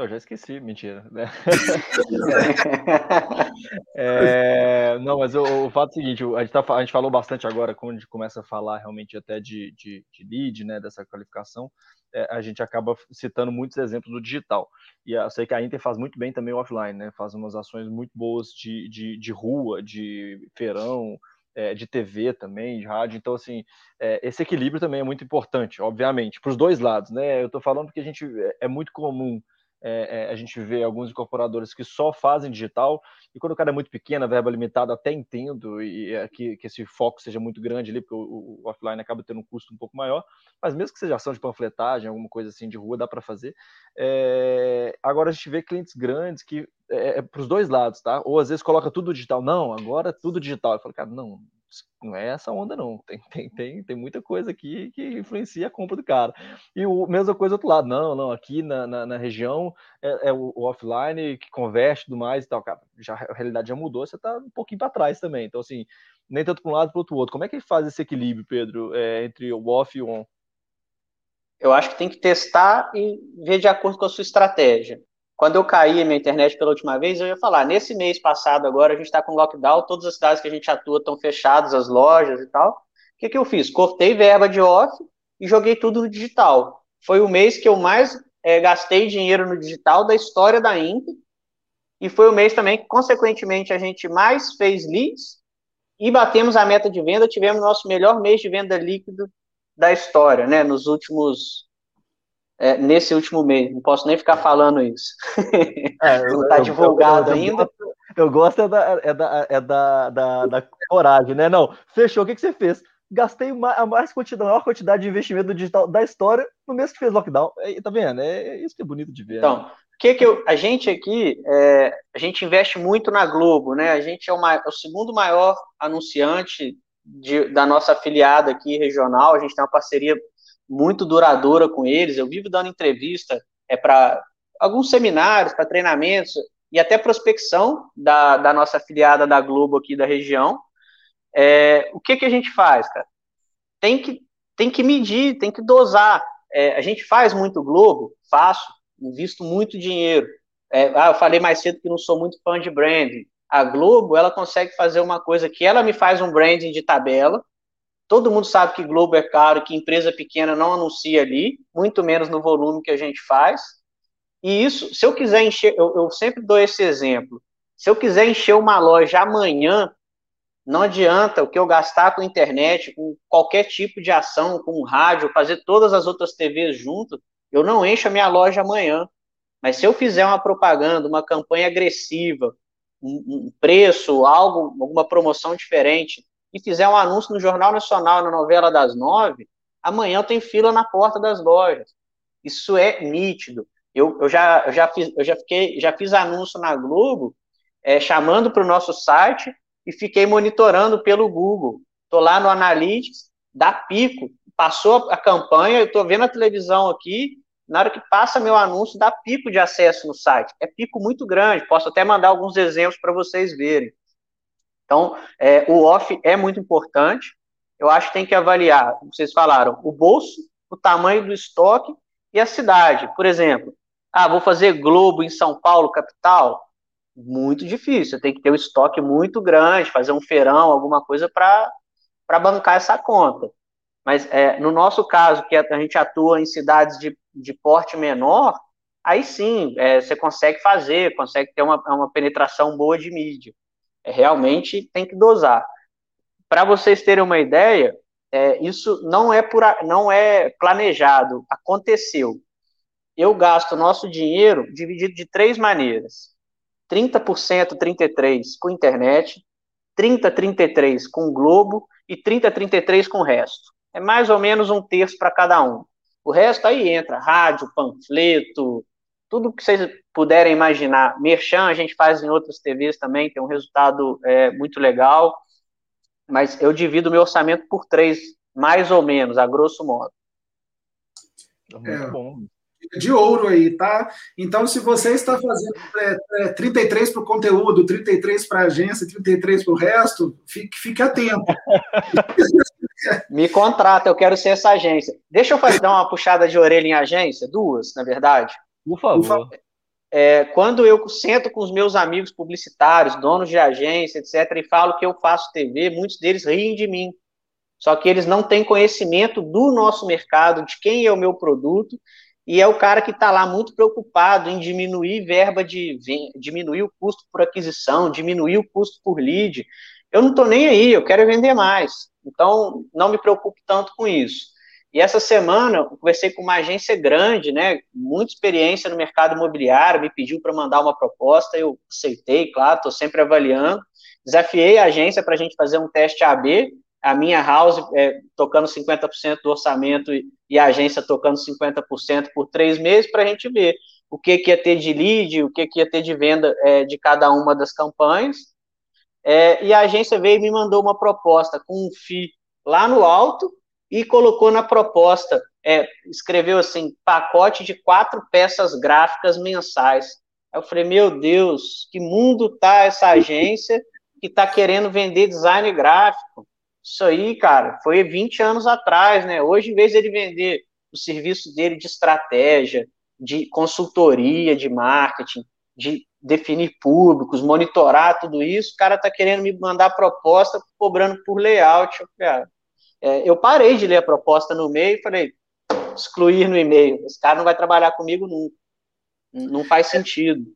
Eu já esqueci, mentira. Né? é, não, mas o, o, fato é o seguinte, a gente, tá, a gente falou bastante agora, quando a gente começa a falar realmente até de, de, de lead, né, dessa qualificação, é, a gente acaba citando muitos exemplos do digital. E eu sei que a Inter faz muito bem também o offline, né? Faz umas ações muito boas de, de, de rua, de feirão, é, de TV também, de rádio. Então, assim, é, esse equilíbrio também é muito importante, obviamente, para os dois lados, né? Eu estou falando porque a gente é, é muito comum é, é, a gente vê alguns incorporadores que só fazem digital, e quando o cara é muito pequeno, a verba limitada, até entendo e, é, que, que, esse foco seja muito grande ali, porque o, o, offline acaba tendo um custo um pouco maior, mas mesmo que seja ação de panfletagem, alguma coisa assim de rua, dá para fazer. É, agora a gente vê clientes grandes que é, é para os dois lados, tá? Ou às vezes coloca tudo digital, não, agora é tudo digital. Eu falo, cara, não, não é essa onda, não. Tem, tem, tem, tem muita coisa aqui que influencia a compra do cara. E o mesma coisa do outro lado, não, não, aqui na, na, na região é, é o, o, offline que converte tudo mais e tal, cara. Já, a realidade já mudou, você está um pouquinho para trás também. Então, assim, nem tanto para um lado para o outro. Como é que faz esse equilíbrio, Pedro, é, entre o off e o on? Eu acho que tem que testar e ver de acordo com a sua estratégia. Quando eu caí minha internet pela última vez, eu ia falar, nesse mês passado agora, a gente está com lockdown, todas as cidades que a gente atua estão fechadas, as lojas e tal. O que, que eu fiz? Cortei verba de off e joguei tudo no digital. Foi o mês que eu mais é, gastei dinheiro no digital da história da Inter, e foi o mês também que, consequentemente, a gente mais fez leads e batemos a meta de venda, tivemos nosso melhor mês de venda líquido da história, né, nos últimos é, nesse último mês. Não posso nem ficar falando isso. É, não está divulgado eu, eu, ainda. Eu gosto é da, é da, é da, da, da coragem, né? Não, fechou. O que, que você fez? Gastei a mais quantidade, a maior quantidade de investimento digital da história no mês que fez lockdown. É, tá vendo? É isso que é bonito de ver. Então, né? que que eu, a gente aqui, é, a gente investe muito na Globo, né? A gente é, uma, é o segundo maior anunciante de, da nossa afiliada aqui regional. A gente tem uma parceria muito duradoura com eles. Eu vivo dando entrevista é para alguns seminários, para treinamentos e até prospecção da, da nossa afiliada da Globo aqui da região. É, o que, que a gente faz, cara? Tem que, tem que medir, tem que dosar. É, a gente faz muito Globo, faço, invisto muito dinheiro. É, ah, eu falei mais cedo que não sou muito fã de branding. A Globo, ela consegue fazer uma coisa que ela me faz um branding de tabela, Todo mundo sabe que Globo é caro, que empresa pequena não anuncia ali, muito menos no volume que a gente faz. E isso, se eu quiser encher, eu, eu sempre dou esse exemplo. Se eu quiser encher uma loja amanhã, não adianta o que eu gastar com internet, com qualquer tipo de ação, com rádio, fazer todas as outras TVs junto, eu não encho a minha loja amanhã. Mas se eu fizer uma propaganda, uma campanha agressiva, um, um preço, algo, alguma promoção diferente, e fizer um anúncio no Jornal Nacional, na novela das nove, amanhã tem fila na porta das lojas. Isso é nítido. Eu, eu, já, eu, já, fiz, eu já, fiquei, já fiz anúncio na Globo, é, chamando para o nosso site e fiquei monitorando pelo Google. Estou lá no Analytics, dá pico. Passou a campanha, eu estou vendo a televisão aqui, na hora que passa meu anúncio, dá pico de acesso no site. É pico muito grande, posso até mandar alguns exemplos para vocês verem. Então, é, o off é muito importante. Eu acho que tem que avaliar, como vocês falaram, o bolso, o tamanho do estoque e a cidade. Por exemplo, ah, vou fazer Globo em São Paulo, capital. Muito difícil, tem que ter um estoque muito grande, fazer um feirão, alguma coisa para bancar essa conta. Mas é, no nosso caso, que a gente atua em cidades de, de porte menor, aí sim, é, você consegue fazer, consegue ter uma, uma penetração boa de mídia. Realmente tem que dosar. Para vocês terem uma ideia, é, isso não é, por, não é planejado, aconteceu. Eu gasto nosso dinheiro dividido de três maneiras: 30%, 33% com internet, 30%, 33% com Globo e 30%, 33% com o resto. É mais ou menos um terço para cada um. O resto aí entra rádio, panfleto, tudo que vocês puderem imaginar. Merchan a gente faz em outras TVs também, tem um resultado é, muito legal, mas eu divido meu orçamento por três, mais ou menos, a grosso modo. É muito é, bom. De ouro aí, tá? Então, se você está fazendo é, é, 33 para o conteúdo, 33 para a agência, 33 para o resto, fique, fique atento. Me contrata, eu quero ser essa agência. Deixa eu fazer dar uma puxada de orelha em agência, duas, na verdade. Por favor. É, quando eu sento com os meus amigos publicitários, donos de agência, etc., e falo que eu faço TV, muitos deles riem de mim. Só que eles não têm conhecimento do nosso mercado, de quem é o meu produto, e é o cara que está lá muito preocupado em diminuir verba de diminuir o custo por aquisição, diminuir o custo por lead. Eu não estou nem aí, eu quero vender mais. Então, não me preocupe tanto com isso. E essa semana eu conversei com uma agência grande, né, muita experiência no mercado imobiliário, me pediu para mandar uma proposta, eu aceitei, claro, estou sempre avaliando. Desafiei a agência para a gente fazer um teste AB, a minha house é, tocando 50% do orçamento e, a agência tocando 50% por três meses, para a gente ver o que, que ia ter de lead, o que, que ia ter de venda é, de cada uma das campanhas. É, e a agência veio e me mandou uma proposta com um FII lá no alto e colocou na proposta, é, escreveu assim, pacote de quatro peças gráficas mensais. Aí eu falei, meu Deus, que mundo tá essa agência que tá querendo vender design gráfico? Isso aí, cara, foi 20 anos atrás, né? Hoje, em vez de ele vender o serviço dele de estratégia, de consultoria, de marketing, de definir públicos, monitorar tudo isso, o cara tá querendo me mandar proposta cobrando por layout. Cara. É, eu parei de ler a proposta no e-mail e falei, excluir no e-mail. Esse cara não vai trabalhar comigo nunca. Não faz sentido.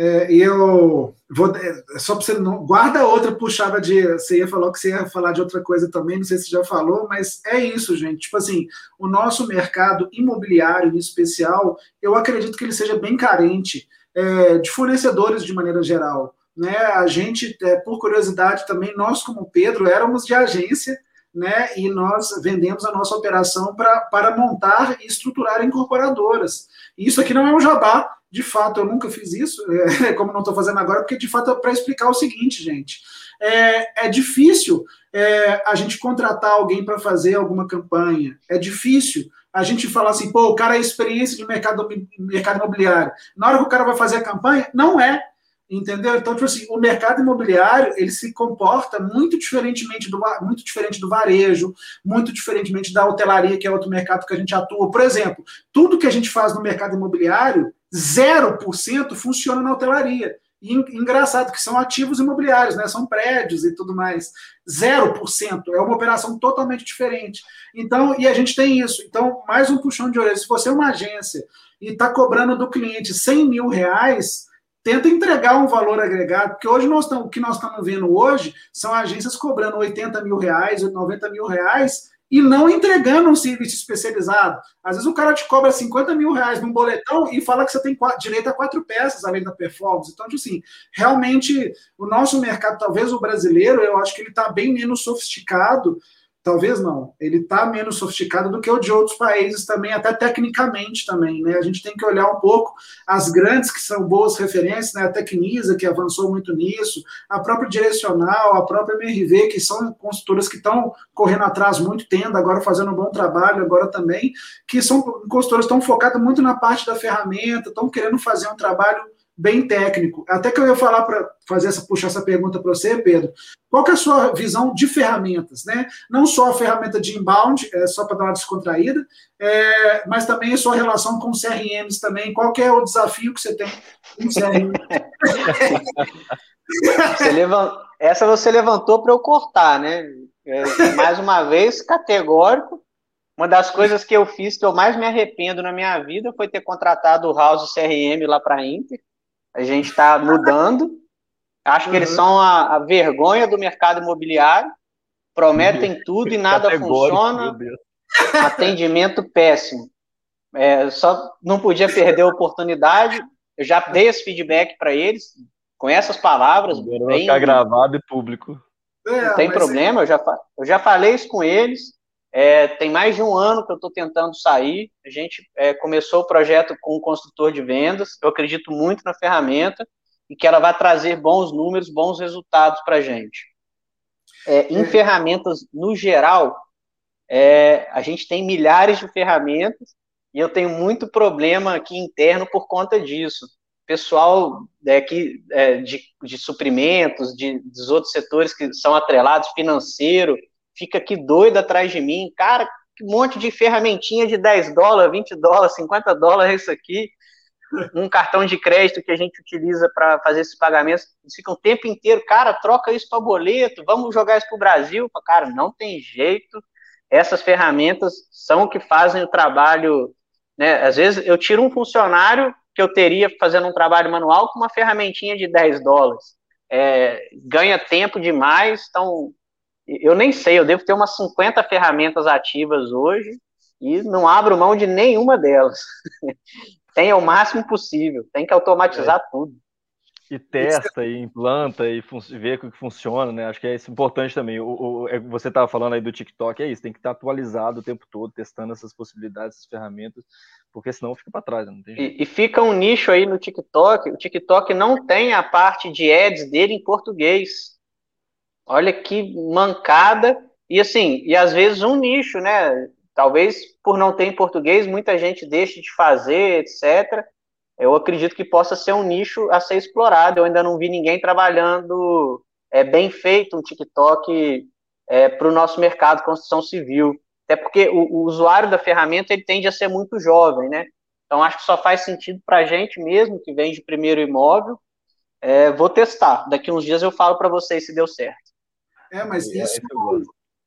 É, eu vou é, só para você não guarda outra puxada de você ia falar que você ia falar de outra coisa também, não sei se já falou, mas é isso, gente. Tipo assim, o nosso mercado imobiliário em especial, eu acredito que ele seja bem carente é, de fornecedores de maneira geral. Né? A gente, é, por curiosidade também, nós como Pedro éramos de agência né, e nós vendemos a nossa operação pra, para montar e estruturar incorporadoras. Isso aqui não é um jabá, de fato eu nunca fiz isso, é, como não estou fazendo agora, porque de fato é para explicar o seguinte, gente. É, é difícil é, a gente contratar alguém para fazer alguma campanha, é difícil a gente falar assim, pô, o cara é experiência de mercado, mercado imobiliário. Na hora que o cara vai fazer a campanha, não é. Entendeu? Então, tipo assim, o mercado imobiliário ele se comporta muito diferentemente do, muito diferente do varejo, muito diferentemente da hotelaria, que é outro mercado que a gente atua. Por exemplo, tudo que a gente faz no mercado imobiliário, 0% funciona na hotelaria. E engraçado que são ativos imobiliários, né? São prédios e tudo mais. 0%. É uma operação totalmente diferente. Então, e a gente tem isso. Então, mais um puxão de orelha. Se você é uma agência e está cobrando do cliente 100 mil reais tenta entregar um valor agregado, porque hoje nós estamos, o que nós estamos vendo hoje são agências cobrando 80 mil reais, 90 mil reais e não entregando um serviço especializado. Às vezes o cara te cobra 50 mil reais num boletão e fala que você tem quatro, direito a quatro peças além da performance. Então, assim, realmente o nosso mercado, talvez o brasileiro, eu acho que ele está bem menos sofisticado Talvez não. Ele está menos sofisticado do que o de outros países também, até tecnicamente também. Né? A gente tem que olhar um pouco as grandes que são boas referências, né? a Tecnisa, que avançou muito nisso, a própria Direcional, a própria MRV, que são consultoras que estão correndo atrás muito, tendo, agora fazendo um bom trabalho, agora também, que são consultoras que estão focadas muito na parte da ferramenta, estão querendo fazer um trabalho bem técnico. Até que eu ia falar para fazer essa puxar essa pergunta para você, Pedro. Qual que é a sua visão de ferramentas, né? Não só a ferramenta de inbound, é, só para dar uma descontraída, é, mas também a sua relação com CRMs também. Qual que é o desafio que você tem com CRM? Você. Essa você levantou para eu cortar, né? É, mais uma vez, categórico. Uma das coisas que eu fiz que eu mais me arrependo na minha vida foi ter contratado o House CRM lá para a Inter. A gente está mudando. Acho que eles uhum. são a, a, vergonha do mercado imobiliário. Prometem tudo e nada funciona. Atendimento péssimo. É, só não podia perder a oportunidade. Eu já dei esse feedback para eles com essas palavras. Bem, ficar gravado e público. Não tem problema, eu já, eu já falei isso com eles. É, tem mais de um ano que eu estou tentando sair. A gente é, começou o projeto com um construtor de vendas. Eu acredito muito na ferramenta e que ela vai trazer bons números, bons resultados para a gente. É, em ferramentas, no geral, é, a gente tem milhares de ferramentas e eu tenho muito problema aqui interno por conta disso. Pessoal é, de, de suprimentos, de, dos outros setores que são atrelados, financeiro, fica aqui doido atrás de mim, cara, um monte de ferramentinha de 10 dólares, 20 dólares, 50 dólares isso aqui, um cartão de crédito que a gente utiliza para fazer esses pagamentos, eles ficam o tempo inteiro, cara, troca isso para boleto, vamos jogar isso para o Brasil, cara, não tem jeito, essas ferramentas são o que fazem o trabalho, né, às vezes eu tiro um funcionário que eu teria fazendo um trabalho manual com uma ferramentinha de 10 dólares, é, ganha tempo demais, então eu nem sei, eu devo ter umas 50 ferramentas ativas hoje e não abro mão de nenhuma delas. tem o máximo possível, tem que automatizar é. tudo. E testa, e implanta, e vê o que funciona, né? Acho que é isso importante também. O, o é, você estava falando aí do TikTok, é isso, tem que estar atualizado o tempo todo, testando essas possibilidades, essas ferramentas, porque senão fica para trás, não tem jeito. E, e, fica um nicho aí no TikTok, o TikTok não tem a parte de ads dele em português. Olha que mancada. E assim, e às vezes um nicho, né? Talvez por não ter em português, muita gente deixe de fazer, etc. Eu acredito que possa ser um nicho a ser explorado. Eu ainda não vi ninguém trabalhando é, bem feito um TikTok é, para o nosso mercado construção civil. Até porque o, o, usuário da ferramenta ele tende a ser muito jovem, né? Então acho que só faz sentido para a gente mesmo que vem de primeiro imóvel. É, vou testar. Daqui uns dias eu falo para vocês se deu certo. É, mas é, isso,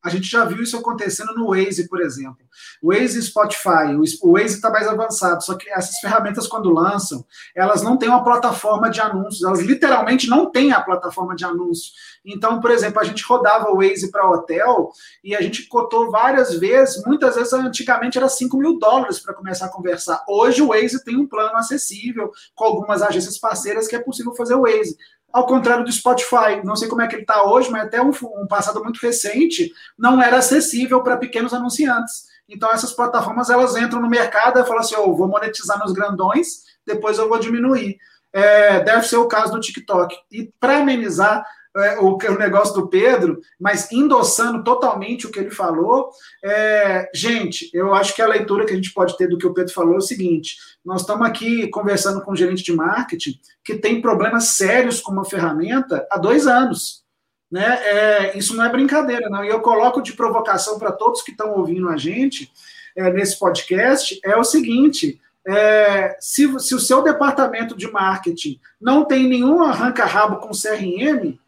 a gente já viu isso acontecendo no Waze, por exemplo. Waze e Spotify, o Waze está mais avançado, só que essas ferramentas, quando lançam, elas não têm uma plataforma de anúncios, elas literalmente não têm a plataforma de anúncios. Então, por exemplo, a gente rodava o Waze para hotel e a gente cotou várias vezes, muitas vezes antigamente era 5 mil dólares para começar a conversar. Hoje o Waze tem um plano acessível com algumas agências parceiras que é possível fazer o Waze ao contrário do Spotify. Não sei como é que ele está hoje, mas até um, um, passado muito recente não era acessível para pequenos anunciantes. Então essas plataformas elas entram no mercado e falam assim, oh, vou monetizar nos grandões, depois eu vou diminuir. É, deve ser o caso do TikTok. E para amenizar, é, o, o, negócio do Pedro, mas endossando totalmente o que ele falou. É, gente, eu acho que a leitura que a gente pode ter do que o Pedro falou é o seguinte: nós estamos aqui conversando com um gerente de marketing que tem problemas sérios com uma ferramenta há dois anos. Né? É, isso não é brincadeira, não. E eu coloco de provocação para todos que estão ouvindo a gente é, nesse podcast: é o seguinte. É, se, se, o seu departamento de marketing não tem nenhum arranca-rabo com CRM,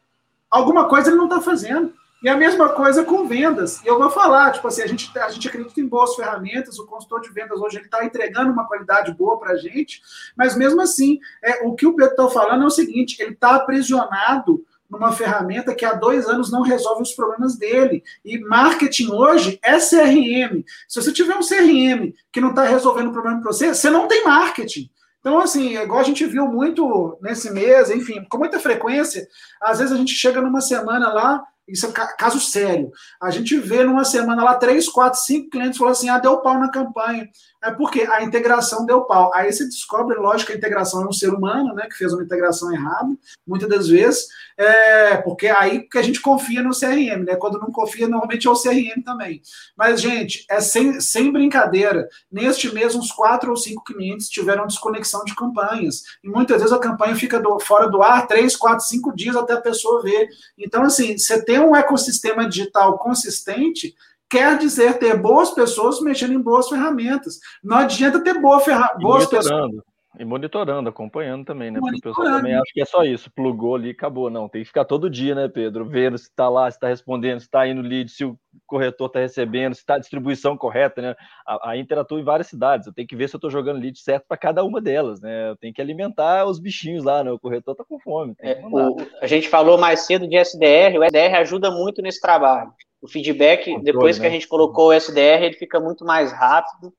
alguma coisa ele não está fazendo. E a mesma coisa com vendas. E eu vou falar, tipo assim, a gente, a gente acredita em boas ferramentas, o consultor de vendas hoje ele está entregando uma qualidade boa para a gente, mas mesmo assim, é, o que o Pedro está falando é o seguinte: ele está aprisionado numa ferramenta que há dois anos não resolve os problemas dele. E marketing hoje é CRM. Se você tiver um CRM que não está resolvendo o problema para você, você não tem marketing. Então, assim, igual a gente viu muito nesse mês, enfim, com muita frequência, às vezes a gente chega numa semana lá, isso é caso sério. A gente vê numa semana lá três, quatro, cinco clientes falando assim: ah, deu pau na campanha. É porque a integração deu pau. Aí você descobre, lógico, que a integração é um ser humano, né, que fez uma integração errada, muitas das vezes, é, porque aí que a gente confia no CRM, né? Quando não confia, normalmente é o CRM também. Mas, gente, é sem, sem brincadeira. Neste mês, uns quatro ou cinco clientes tiveram desconexão de campanhas. E muitas vezes a campanha fica do, fora do ar três, quatro, cinco dias até a pessoa ver. Então, assim, você tem um ecossistema digital consistente quer dizer ter boas pessoas mexendo em boas ferramentas. Não adianta ter boa ferra boas pessoas. E monitorando, acompanhando também, né? Porque o pessoal também acha que é só isso, plugou ali acabou. Não, tem que ficar todo dia, né, Pedro? Vendo se está lá, se está respondendo, se está indo lead, se o corretor está recebendo, se está a distribuição correta, né? A, a Inter atua em várias cidades, eu tenho que ver se eu estou jogando lead certo para cada uma delas, né? Eu tenho que alimentar os bichinhos lá, né? O corretor está com fome. É, o, a gente falou mais cedo de SDR, o SDR ajuda muito nesse trabalho. O feedback, Controle, depois que né? a gente colocou o SDR, ele fica muito mais rápido.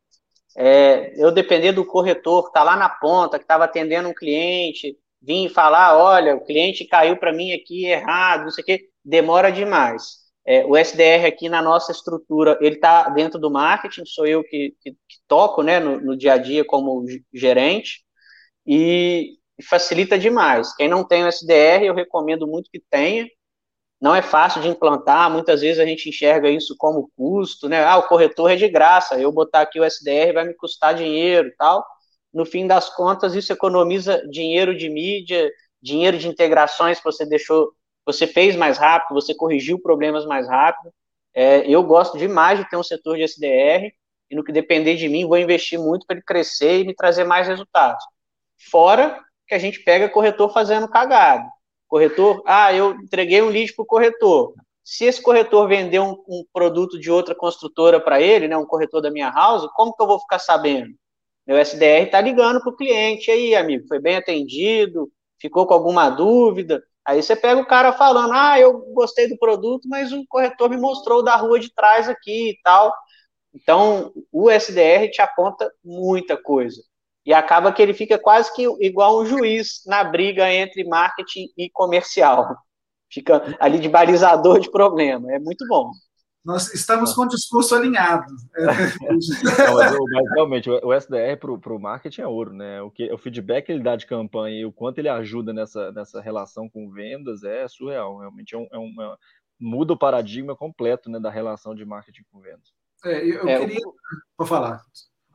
É, eu depender do corretor que está lá na ponta, que estava atendendo um cliente, vir falar, olha, o cliente caiu para mim aqui errado, não sei o quê, demora demais. É, o SDR aqui na nossa estrutura, ele está dentro do marketing, sou eu que, que, que toco né, no, no, dia a dia como gerente, e facilita demais. Quem não tem o SDR, eu recomendo muito que tenha, não é fácil de implantar, muitas vezes a gente enxerga isso como custo, né? Ah, o corretor é de graça, eu botar aqui o SDR vai me custar dinheiro tal. No fim das contas, isso economiza dinheiro de mídia, dinheiro de integrações que você deixou, você fez mais rápido, você corrigiu problemas mais rápido. É, eu gosto demais de ter um setor de SDR, e no que depender de mim, vou investir muito para ele crescer e me trazer mais resultados. Fora que a gente pega corretor fazendo cagado. Corretor, ah, eu entreguei um lead para o corretor. Se esse corretor vender um, um produto de outra construtora para ele, né, um corretor da minha house, como que eu vou ficar sabendo? Meu SDR está ligando para o cliente aí, amigo, foi bem atendido, ficou com alguma dúvida, Aí você pega o cara falando, ah, eu gostei do produto, mas o corretor me mostrou da rua de trás aqui e tal. Então, o SDR te aponta muita coisa. E acaba que ele fica quase que igual um juiz na briga entre marketing e comercial. Fica ali de balizador de problema. É muito bom. Nós estamos com o discurso alinhado. Não, mas, mas, realmente, o SDR para o marketing é ouro, né? O, que, o feedback que ele dá de campanha e o quanto ele ajuda nessa, nessa relação com vendas é surreal. Realmente é um, é um, é, muda o paradigma completo né, da relação de marketing com vendas. É, eu é, queria. Vou falar.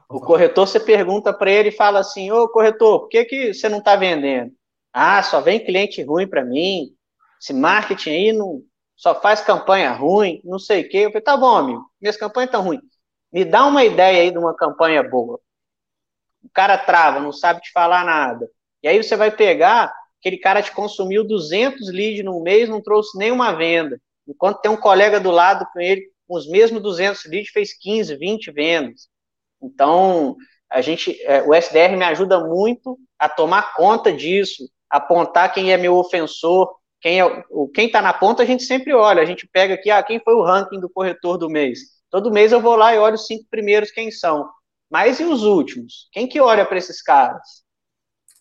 O corretor, você pergunta para ele e fala assim: Ô corretor, por que, que você não está vendendo? Ah, só vem cliente ruim para mim. Esse marketing aí não, só faz campanha ruim, não sei o quê. Eu falei: tá bom, amigo, minhas campanhas estão ruins. Me dá uma ideia aí de uma campanha boa. O cara trava, não sabe te falar nada. E aí você vai pegar, aquele cara te consumiu 200 leads no mês, não trouxe nenhuma venda. Enquanto tem um colega do lado com ele com os mesmos 200 leads, fez 15, 20 vendas. Então, a gente, é, o SDR me ajuda muito a tomar conta disso, apontar quem é meu ofensor, quem é o quem está na ponta a gente sempre olha, a gente pega aqui, ah, quem foi o ranking do corretor do mês. Todo mês eu vou lá e olho os cinco primeiros quem são. Mas e os últimos? Quem que olha para esses caras?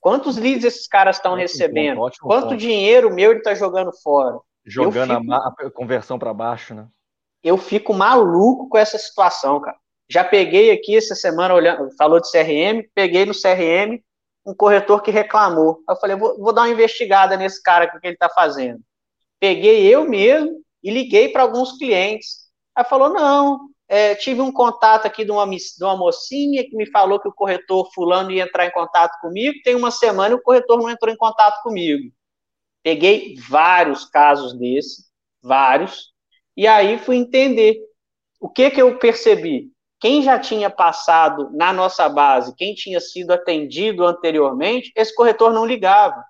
Quantos leads esses caras estão recebendo? Quanto dinheiro meu ele está jogando fora? Jogando fico... a conversão para baixo, né? eu fico maluco com essa situação, cara. Já peguei aqui essa semana, olhando, falou de CRM, peguei no CRM um corretor que reclamou. Eu falei, vou, vou dar uma investigada nesse cara, o que ele está fazendo. Peguei eu mesmo e liguei para alguns clientes. Aí falou, não, é, tive um contato aqui de uma, de uma mocinha que me falou que o corretor fulano ia entrar em contato comigo, tem uma semana e o corretor não entrou em contato comigo. Peguei vários casos desse, vários, e aí fui entender o que que eu percebi. Quem já tinha passado na nossa base, quem tinha sido atendido anteriormente, esse corretor não ligava.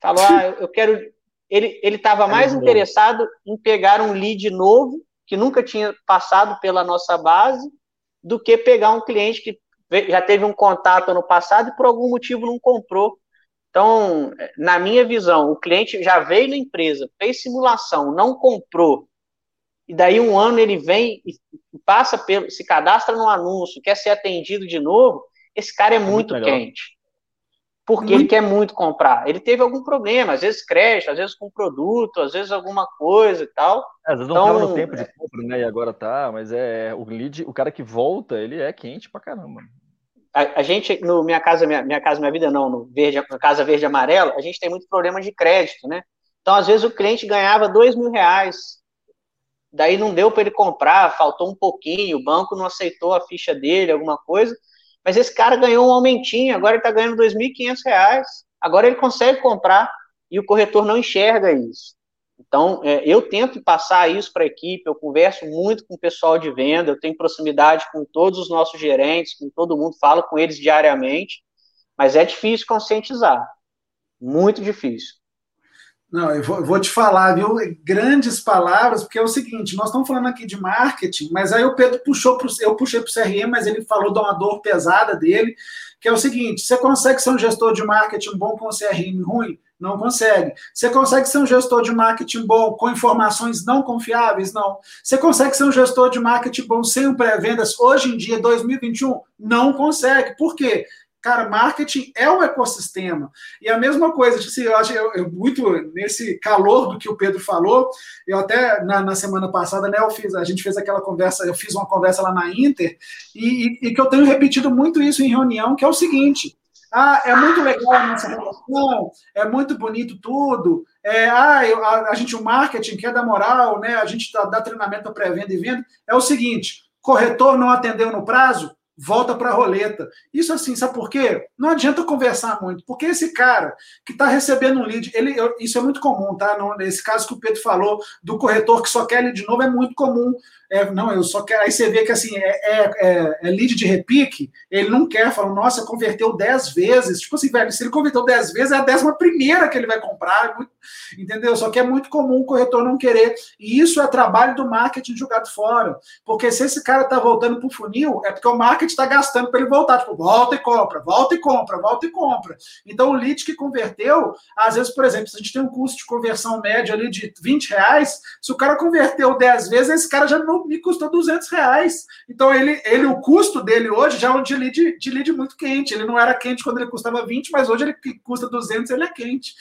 Falou, ah, eu quero. Ele estava mais interessado em pegar um lead novo, que nunca tinha passado pela nossa base, do que pegar um cliente que já teve um contato no passado e por algum motivo não comprou. Então, na minha visão, o cliente já veio na empresa, fez simulação, não comprou, e daí um ano ele vem e passa pelo, se cadastra no anúncio, quer ser atendido de novo, esse cara é, é muito, muito quente. Porque muito... ele quer muito comprar. Ele teve algum problema, às vezes crédito, às vezes com produto, às vezes alguma coisa e tal. É, às vezes não estava no tempo de compra, né? E agora tá, mas é o lead, o cara que volta, ele é quente pra caramba. A, a gente, no Minha Casa minha, minha Casa Minha Vida, não, no verde, na Casa Verde Amarelo, a gente tem muito problema de crédito, né? Então, às vezes, o cliente ganhava dois mil reais daí não deu para ele comprar, faltou um pouquinho, o banco não aceitou a ficha dele, alguma coisa, mas esse cara ganhou um aumentinho, agora ele está ganhando R$ 2.500, agora ele consegue comprar e o corretor não enxerga isso. Então, é, eu tento passar isso para a equipe, eu converso muito com o pessoal de venda, eu tenho proximidade com todos os nossos gerentes, com todo mundo, falo com eles diariamente, mas é difícil conscientizar, muito difícil. Não, eu vou, eu vou, te falar, viu? Grandes palavras, porque é o seguinte: nós estamos falando aqui de marketing, mas aí o Pedro puxou para eu puxei para o CRM, mas ele falou de uma dor pesada dele, que é o seguinte: você consegue ser um gestor de marketing bom com CRM ruim? Não consegue. Você consegue ser um gestor de marketing bom com informações não confiáveis? Não. Você consegue ser um gestor de marketing bom sem um pré-vendas hoje em dia, 2021? Não consegue. Por quê? Cara, marketing é um ecossistema. E a mesma coisa, assim, eu acho eu, eu, muito nesse calor do que o Pedro falou, eu até na, na, semana passada, né, eu fiz, a gente fez aquela conversa, eu fiz uma conversa lá na Inter, e, e, e que eu tenho repetido muito isso em reunião, que é o seguinte. Ah, é muito legal a nossa relação, é muito bonito tudo. É, ah, eu, a, a, gente, o marketing quer dar moral, né? A gente dá, dá treinamento para pré-venda e venda. É o seguinte: corretor não atendeu no prazo, volta para a roleta. Isso assim, sabe por quê? Não adianta conversar muito, porque esse cara que está recebendo um lead, ele, isso é muito comum, tá? Nesse caso que o Pedro falou, do corretor que só quer lead novo, é muito comum é, não, eu só quero. Aí você vê que assim, é, é, é, é lead de repique, ele não quer, fala, nossa, converteu 10 vezes. Tipo assim, velho, se ele converteu 10 vezes, é a décima primeira que ele vai comprar, é entendeu? Só que é muito comum o corretor não querer. E isso é trabalho do marketing jogado fora. Porque se esse cara tá voltando pro funil, é porque o marketing está gastando para ele voltar. Tipo, volta e compra, volta e compra, volta e compra. Então, o lead que converteu, às vezes, por exemplo, se a gente tem um custo de conversão médio ali de 20 reais, se o cara converteu 10 vezes, esse cara já não me custou 200 reais. Então, ele, ele o custo dele hoje já é um de lead, de lead muito quente. Ele não era quente quando ele custava 20, mas hoje ele custa 200, ele é quente.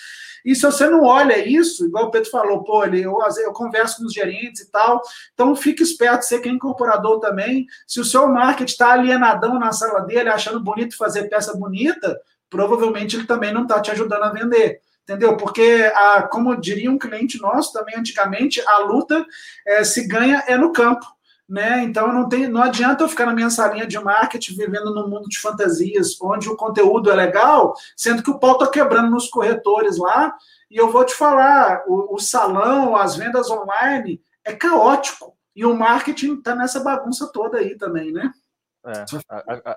E se você não olha isso, igual o Pedro falou, pô, ele, eu, eu converso com os gerentes e tal, então fique esperto, você que é incorporador também, se o seu marketing está alienadão na sala dele, achando bonito fazer peça bonita, provavelmente ele também não está te ajudando a vender entendeu? Porque, a, como diria um cliente nosso também antigamente, a luta é, se ganha é no campo né? Então não tem, não adianta eu ficar na minha salinha de marketing vivendo num mundo de fantasias, onde o conteúdo é legal, sendo que o pau está quebrando nos corretores lá. E eu vou te falar, o, o salão, as vendas online é caótico e o marketing está nessa bagunça toda aí também, né? É,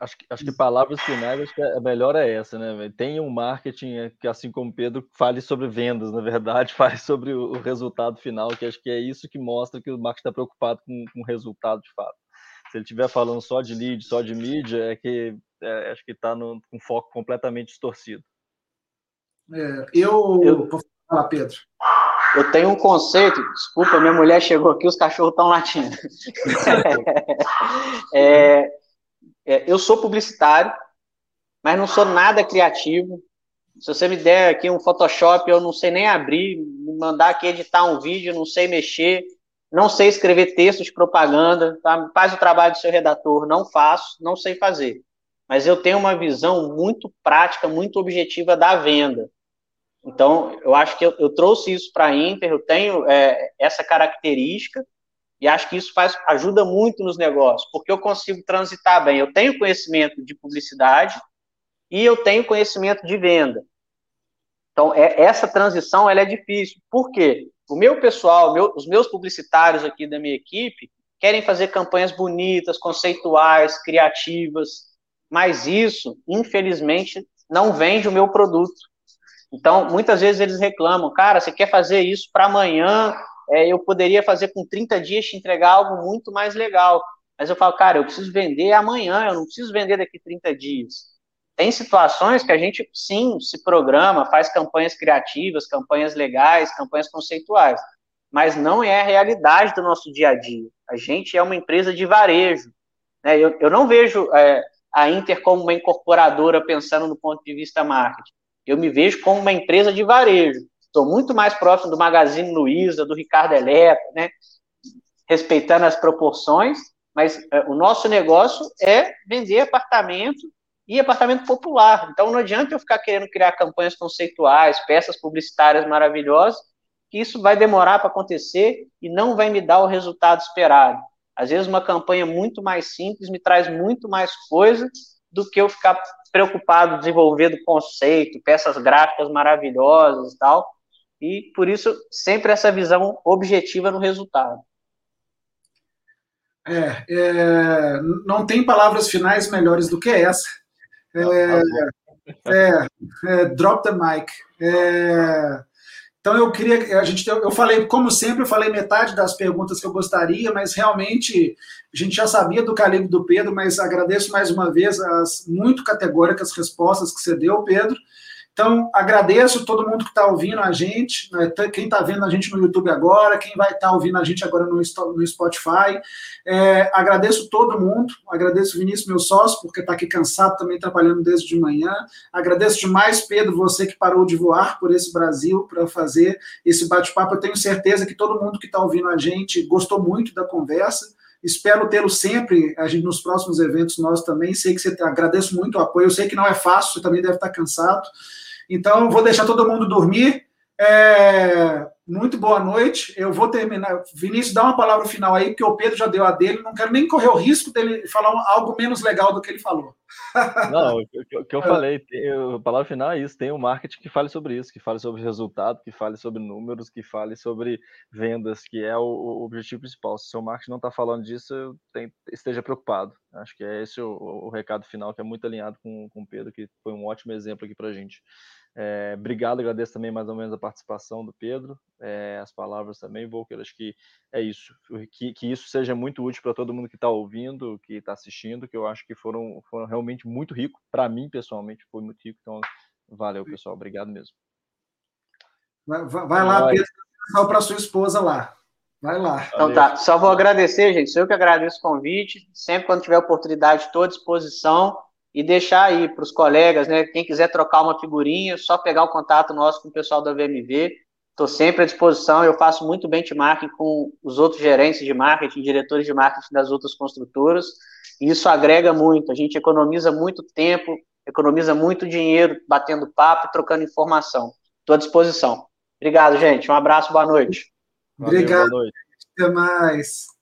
acho, que, acho que palavras finais, acho que a melhor é essa, né? Tem um marketing é, que, assim como Pedro, fale sobre vendas, na verdade, fale sobre o, resultado final, que acho que é isso que mostra que o marketing está preocupado com, com o resultado de fato. Se ele estiver falando só de lead, só de mídia, é que é, acho que está com um foco completamente distorcido. É, eu. eu... Fala, Pedro. Eu tenho um conceito, desculpa, minha mulher chegou aqui, os cachorros estão latindo. é, é, eu sou publicitário, mas não sou nada criativo. Se você me der aqui um Photoshop, eu não sei nem abrir, me mandar aqui editar um vídeo, não sei mexer, não sei escrever texto de propaganda, tá? faz o trabalho do seu redator, não faço, não sei fazer. Mas eu tenho uma visão muito prática, muito objetiva da venda. Então, eu acho que eu, eu trouxe isso para a Inter, eu tenho é, essa característica, e acho que isso faz, ajuda muito nos negócios, porque eu consigo transitar bem. Eu tenho conhecimento de publicidade e eu tenho conhecimento de venda. Então, é, essa transição ela é difícil. Por quê? O meu pessoal, meu, os meus publicitários aqui da minha equipe, querem fazer campanhas bonitas, conceituais, criativas, mas isso, infelizmente, não vende o meu produto. Então, muitas vezes eles reclamam, cara, você quer fazer isso para amanhã, é, eu poderia fazer com 30 dias te entregar algo muito mais legal. Mas eu falo, cara, eu preciso vender amanhã, eu não preciso vender daqui 30 dias. Tem situações que a gente, sim, se programa, faz campanhas criativas, campanhas legais, campanhas conceituais, mas não é a realidade do nosso dia a dia. A gente é uma empresa de varejo. Né? Eu, eu não vejo é, a Inter como uma incorporadora pensando no ponto de vista marketing. Eu me vejo como uma empresa de varejo. Estou muito mais próximo do Magazine Luiza, do Ricardo Eletro, né? respeitando as proporções, mas é, o nosso negócio é vender apartamento e apartamento popular. Então não adianta eu ficar querendo criar campanhas conceituais, peças publicitárias maravilhosas, que isso vai demorar para acontecer e não vai me dar o resultado esperado. Às vezes uma campanha muito mais simples me traz muito mais coisa do que eu ficar preocupado desenvolvendo conceito, peças gráficas maravilhosas e tal, e por isso sempre essa visão objetiva no resultado. É, é, não tem palavras finais melhores do que essa. É, é, é drop the mic. É, então eu queria, a gente, eu falei, como sempre, eu falei metade das perguntas que eu gostaria, mas realmente a gente já sabia do calibre do Pedro, mas agradeço mais uma vez as muito categóricas respostas que você deu, Pedro. Então, agradeço todo mundo que está ouvindo a gente, né, quem está vendo a gente no YouTube agora, quem vai estar tá ouvindo a gente agora no, no Spotify. É, agradeço todo mundo, agradeço o Vinícius, meu sócio, porque está aqui cansado também trabalhando desde de manhã. Agradeço demais, Pedro, você que parou de voar por esse Brasil para fazer esse bate-papo. Eu tenho certeza que todo mundo que está ouvindo a gente gostou muito da conversa. Espero tê-lo sempre a gente, nos próximos eventos nós também. Sei que você agradeço muito o apoio. Eu sei que não é fácil, você também deve estar cansado. Então, vou deixar todo mundo dormir. É, muito boa noite. Eu vou terminar. Vinícius, dá uma palavra final aí, porque o Pedro já deu a dele. Não quero nem correr o risco dele falar algo menos legal do que ele falou. Não, o que eu falei, a palavra final é isso: tem um marketing que fale sobre isso, que fale sobre resultado, que fale sobre números, que fale sobre vendas, que é o, o objetivo principal. Se o seu marketing não está falando disso, tem, esteja preocupado. Acho que é esse o, o, recado final, que é muito alinhado com, com o Pedro, que foi um ótimo exemplo aqui para a gente. É, obrigado, agradeço também mais ou menos a participação do Pedro, é, as palavras também, Volker, acho que é isso, que, que isso seja muito útil para todo mundo que está ouvindo, que está assistindo, que eu acho que foram, foram realmente muito ricos, para mim pessoalmente foi muito rico, então valeu pessoal, obrigado mesmo. Vai, vai lá, Pedro, só para sua esposa lá. Vai lá. Então tá, só vou agradecer, gente. Sou eu que agradeço o convite. Sempre quando tiver oportunidade, estou à disposição. E deixar aí para os colegas, né? Quem quiser trocar uma figurinha, só pegar o contato nosso com o pessoal da VMV. Estou sempre à disposição. Eu faço muito benchmarking com os outros gerentes de marketing, diretores de marketing das outras construtoras. E isso agrega muito. A gente economiza muito tempo, economiza muito dinheiro batendo papo e trocando informação. Estou à disposição. Obrigado, gente. Um abraço, boa noite. Valeu, Obrigado. Boa noite. Até mais.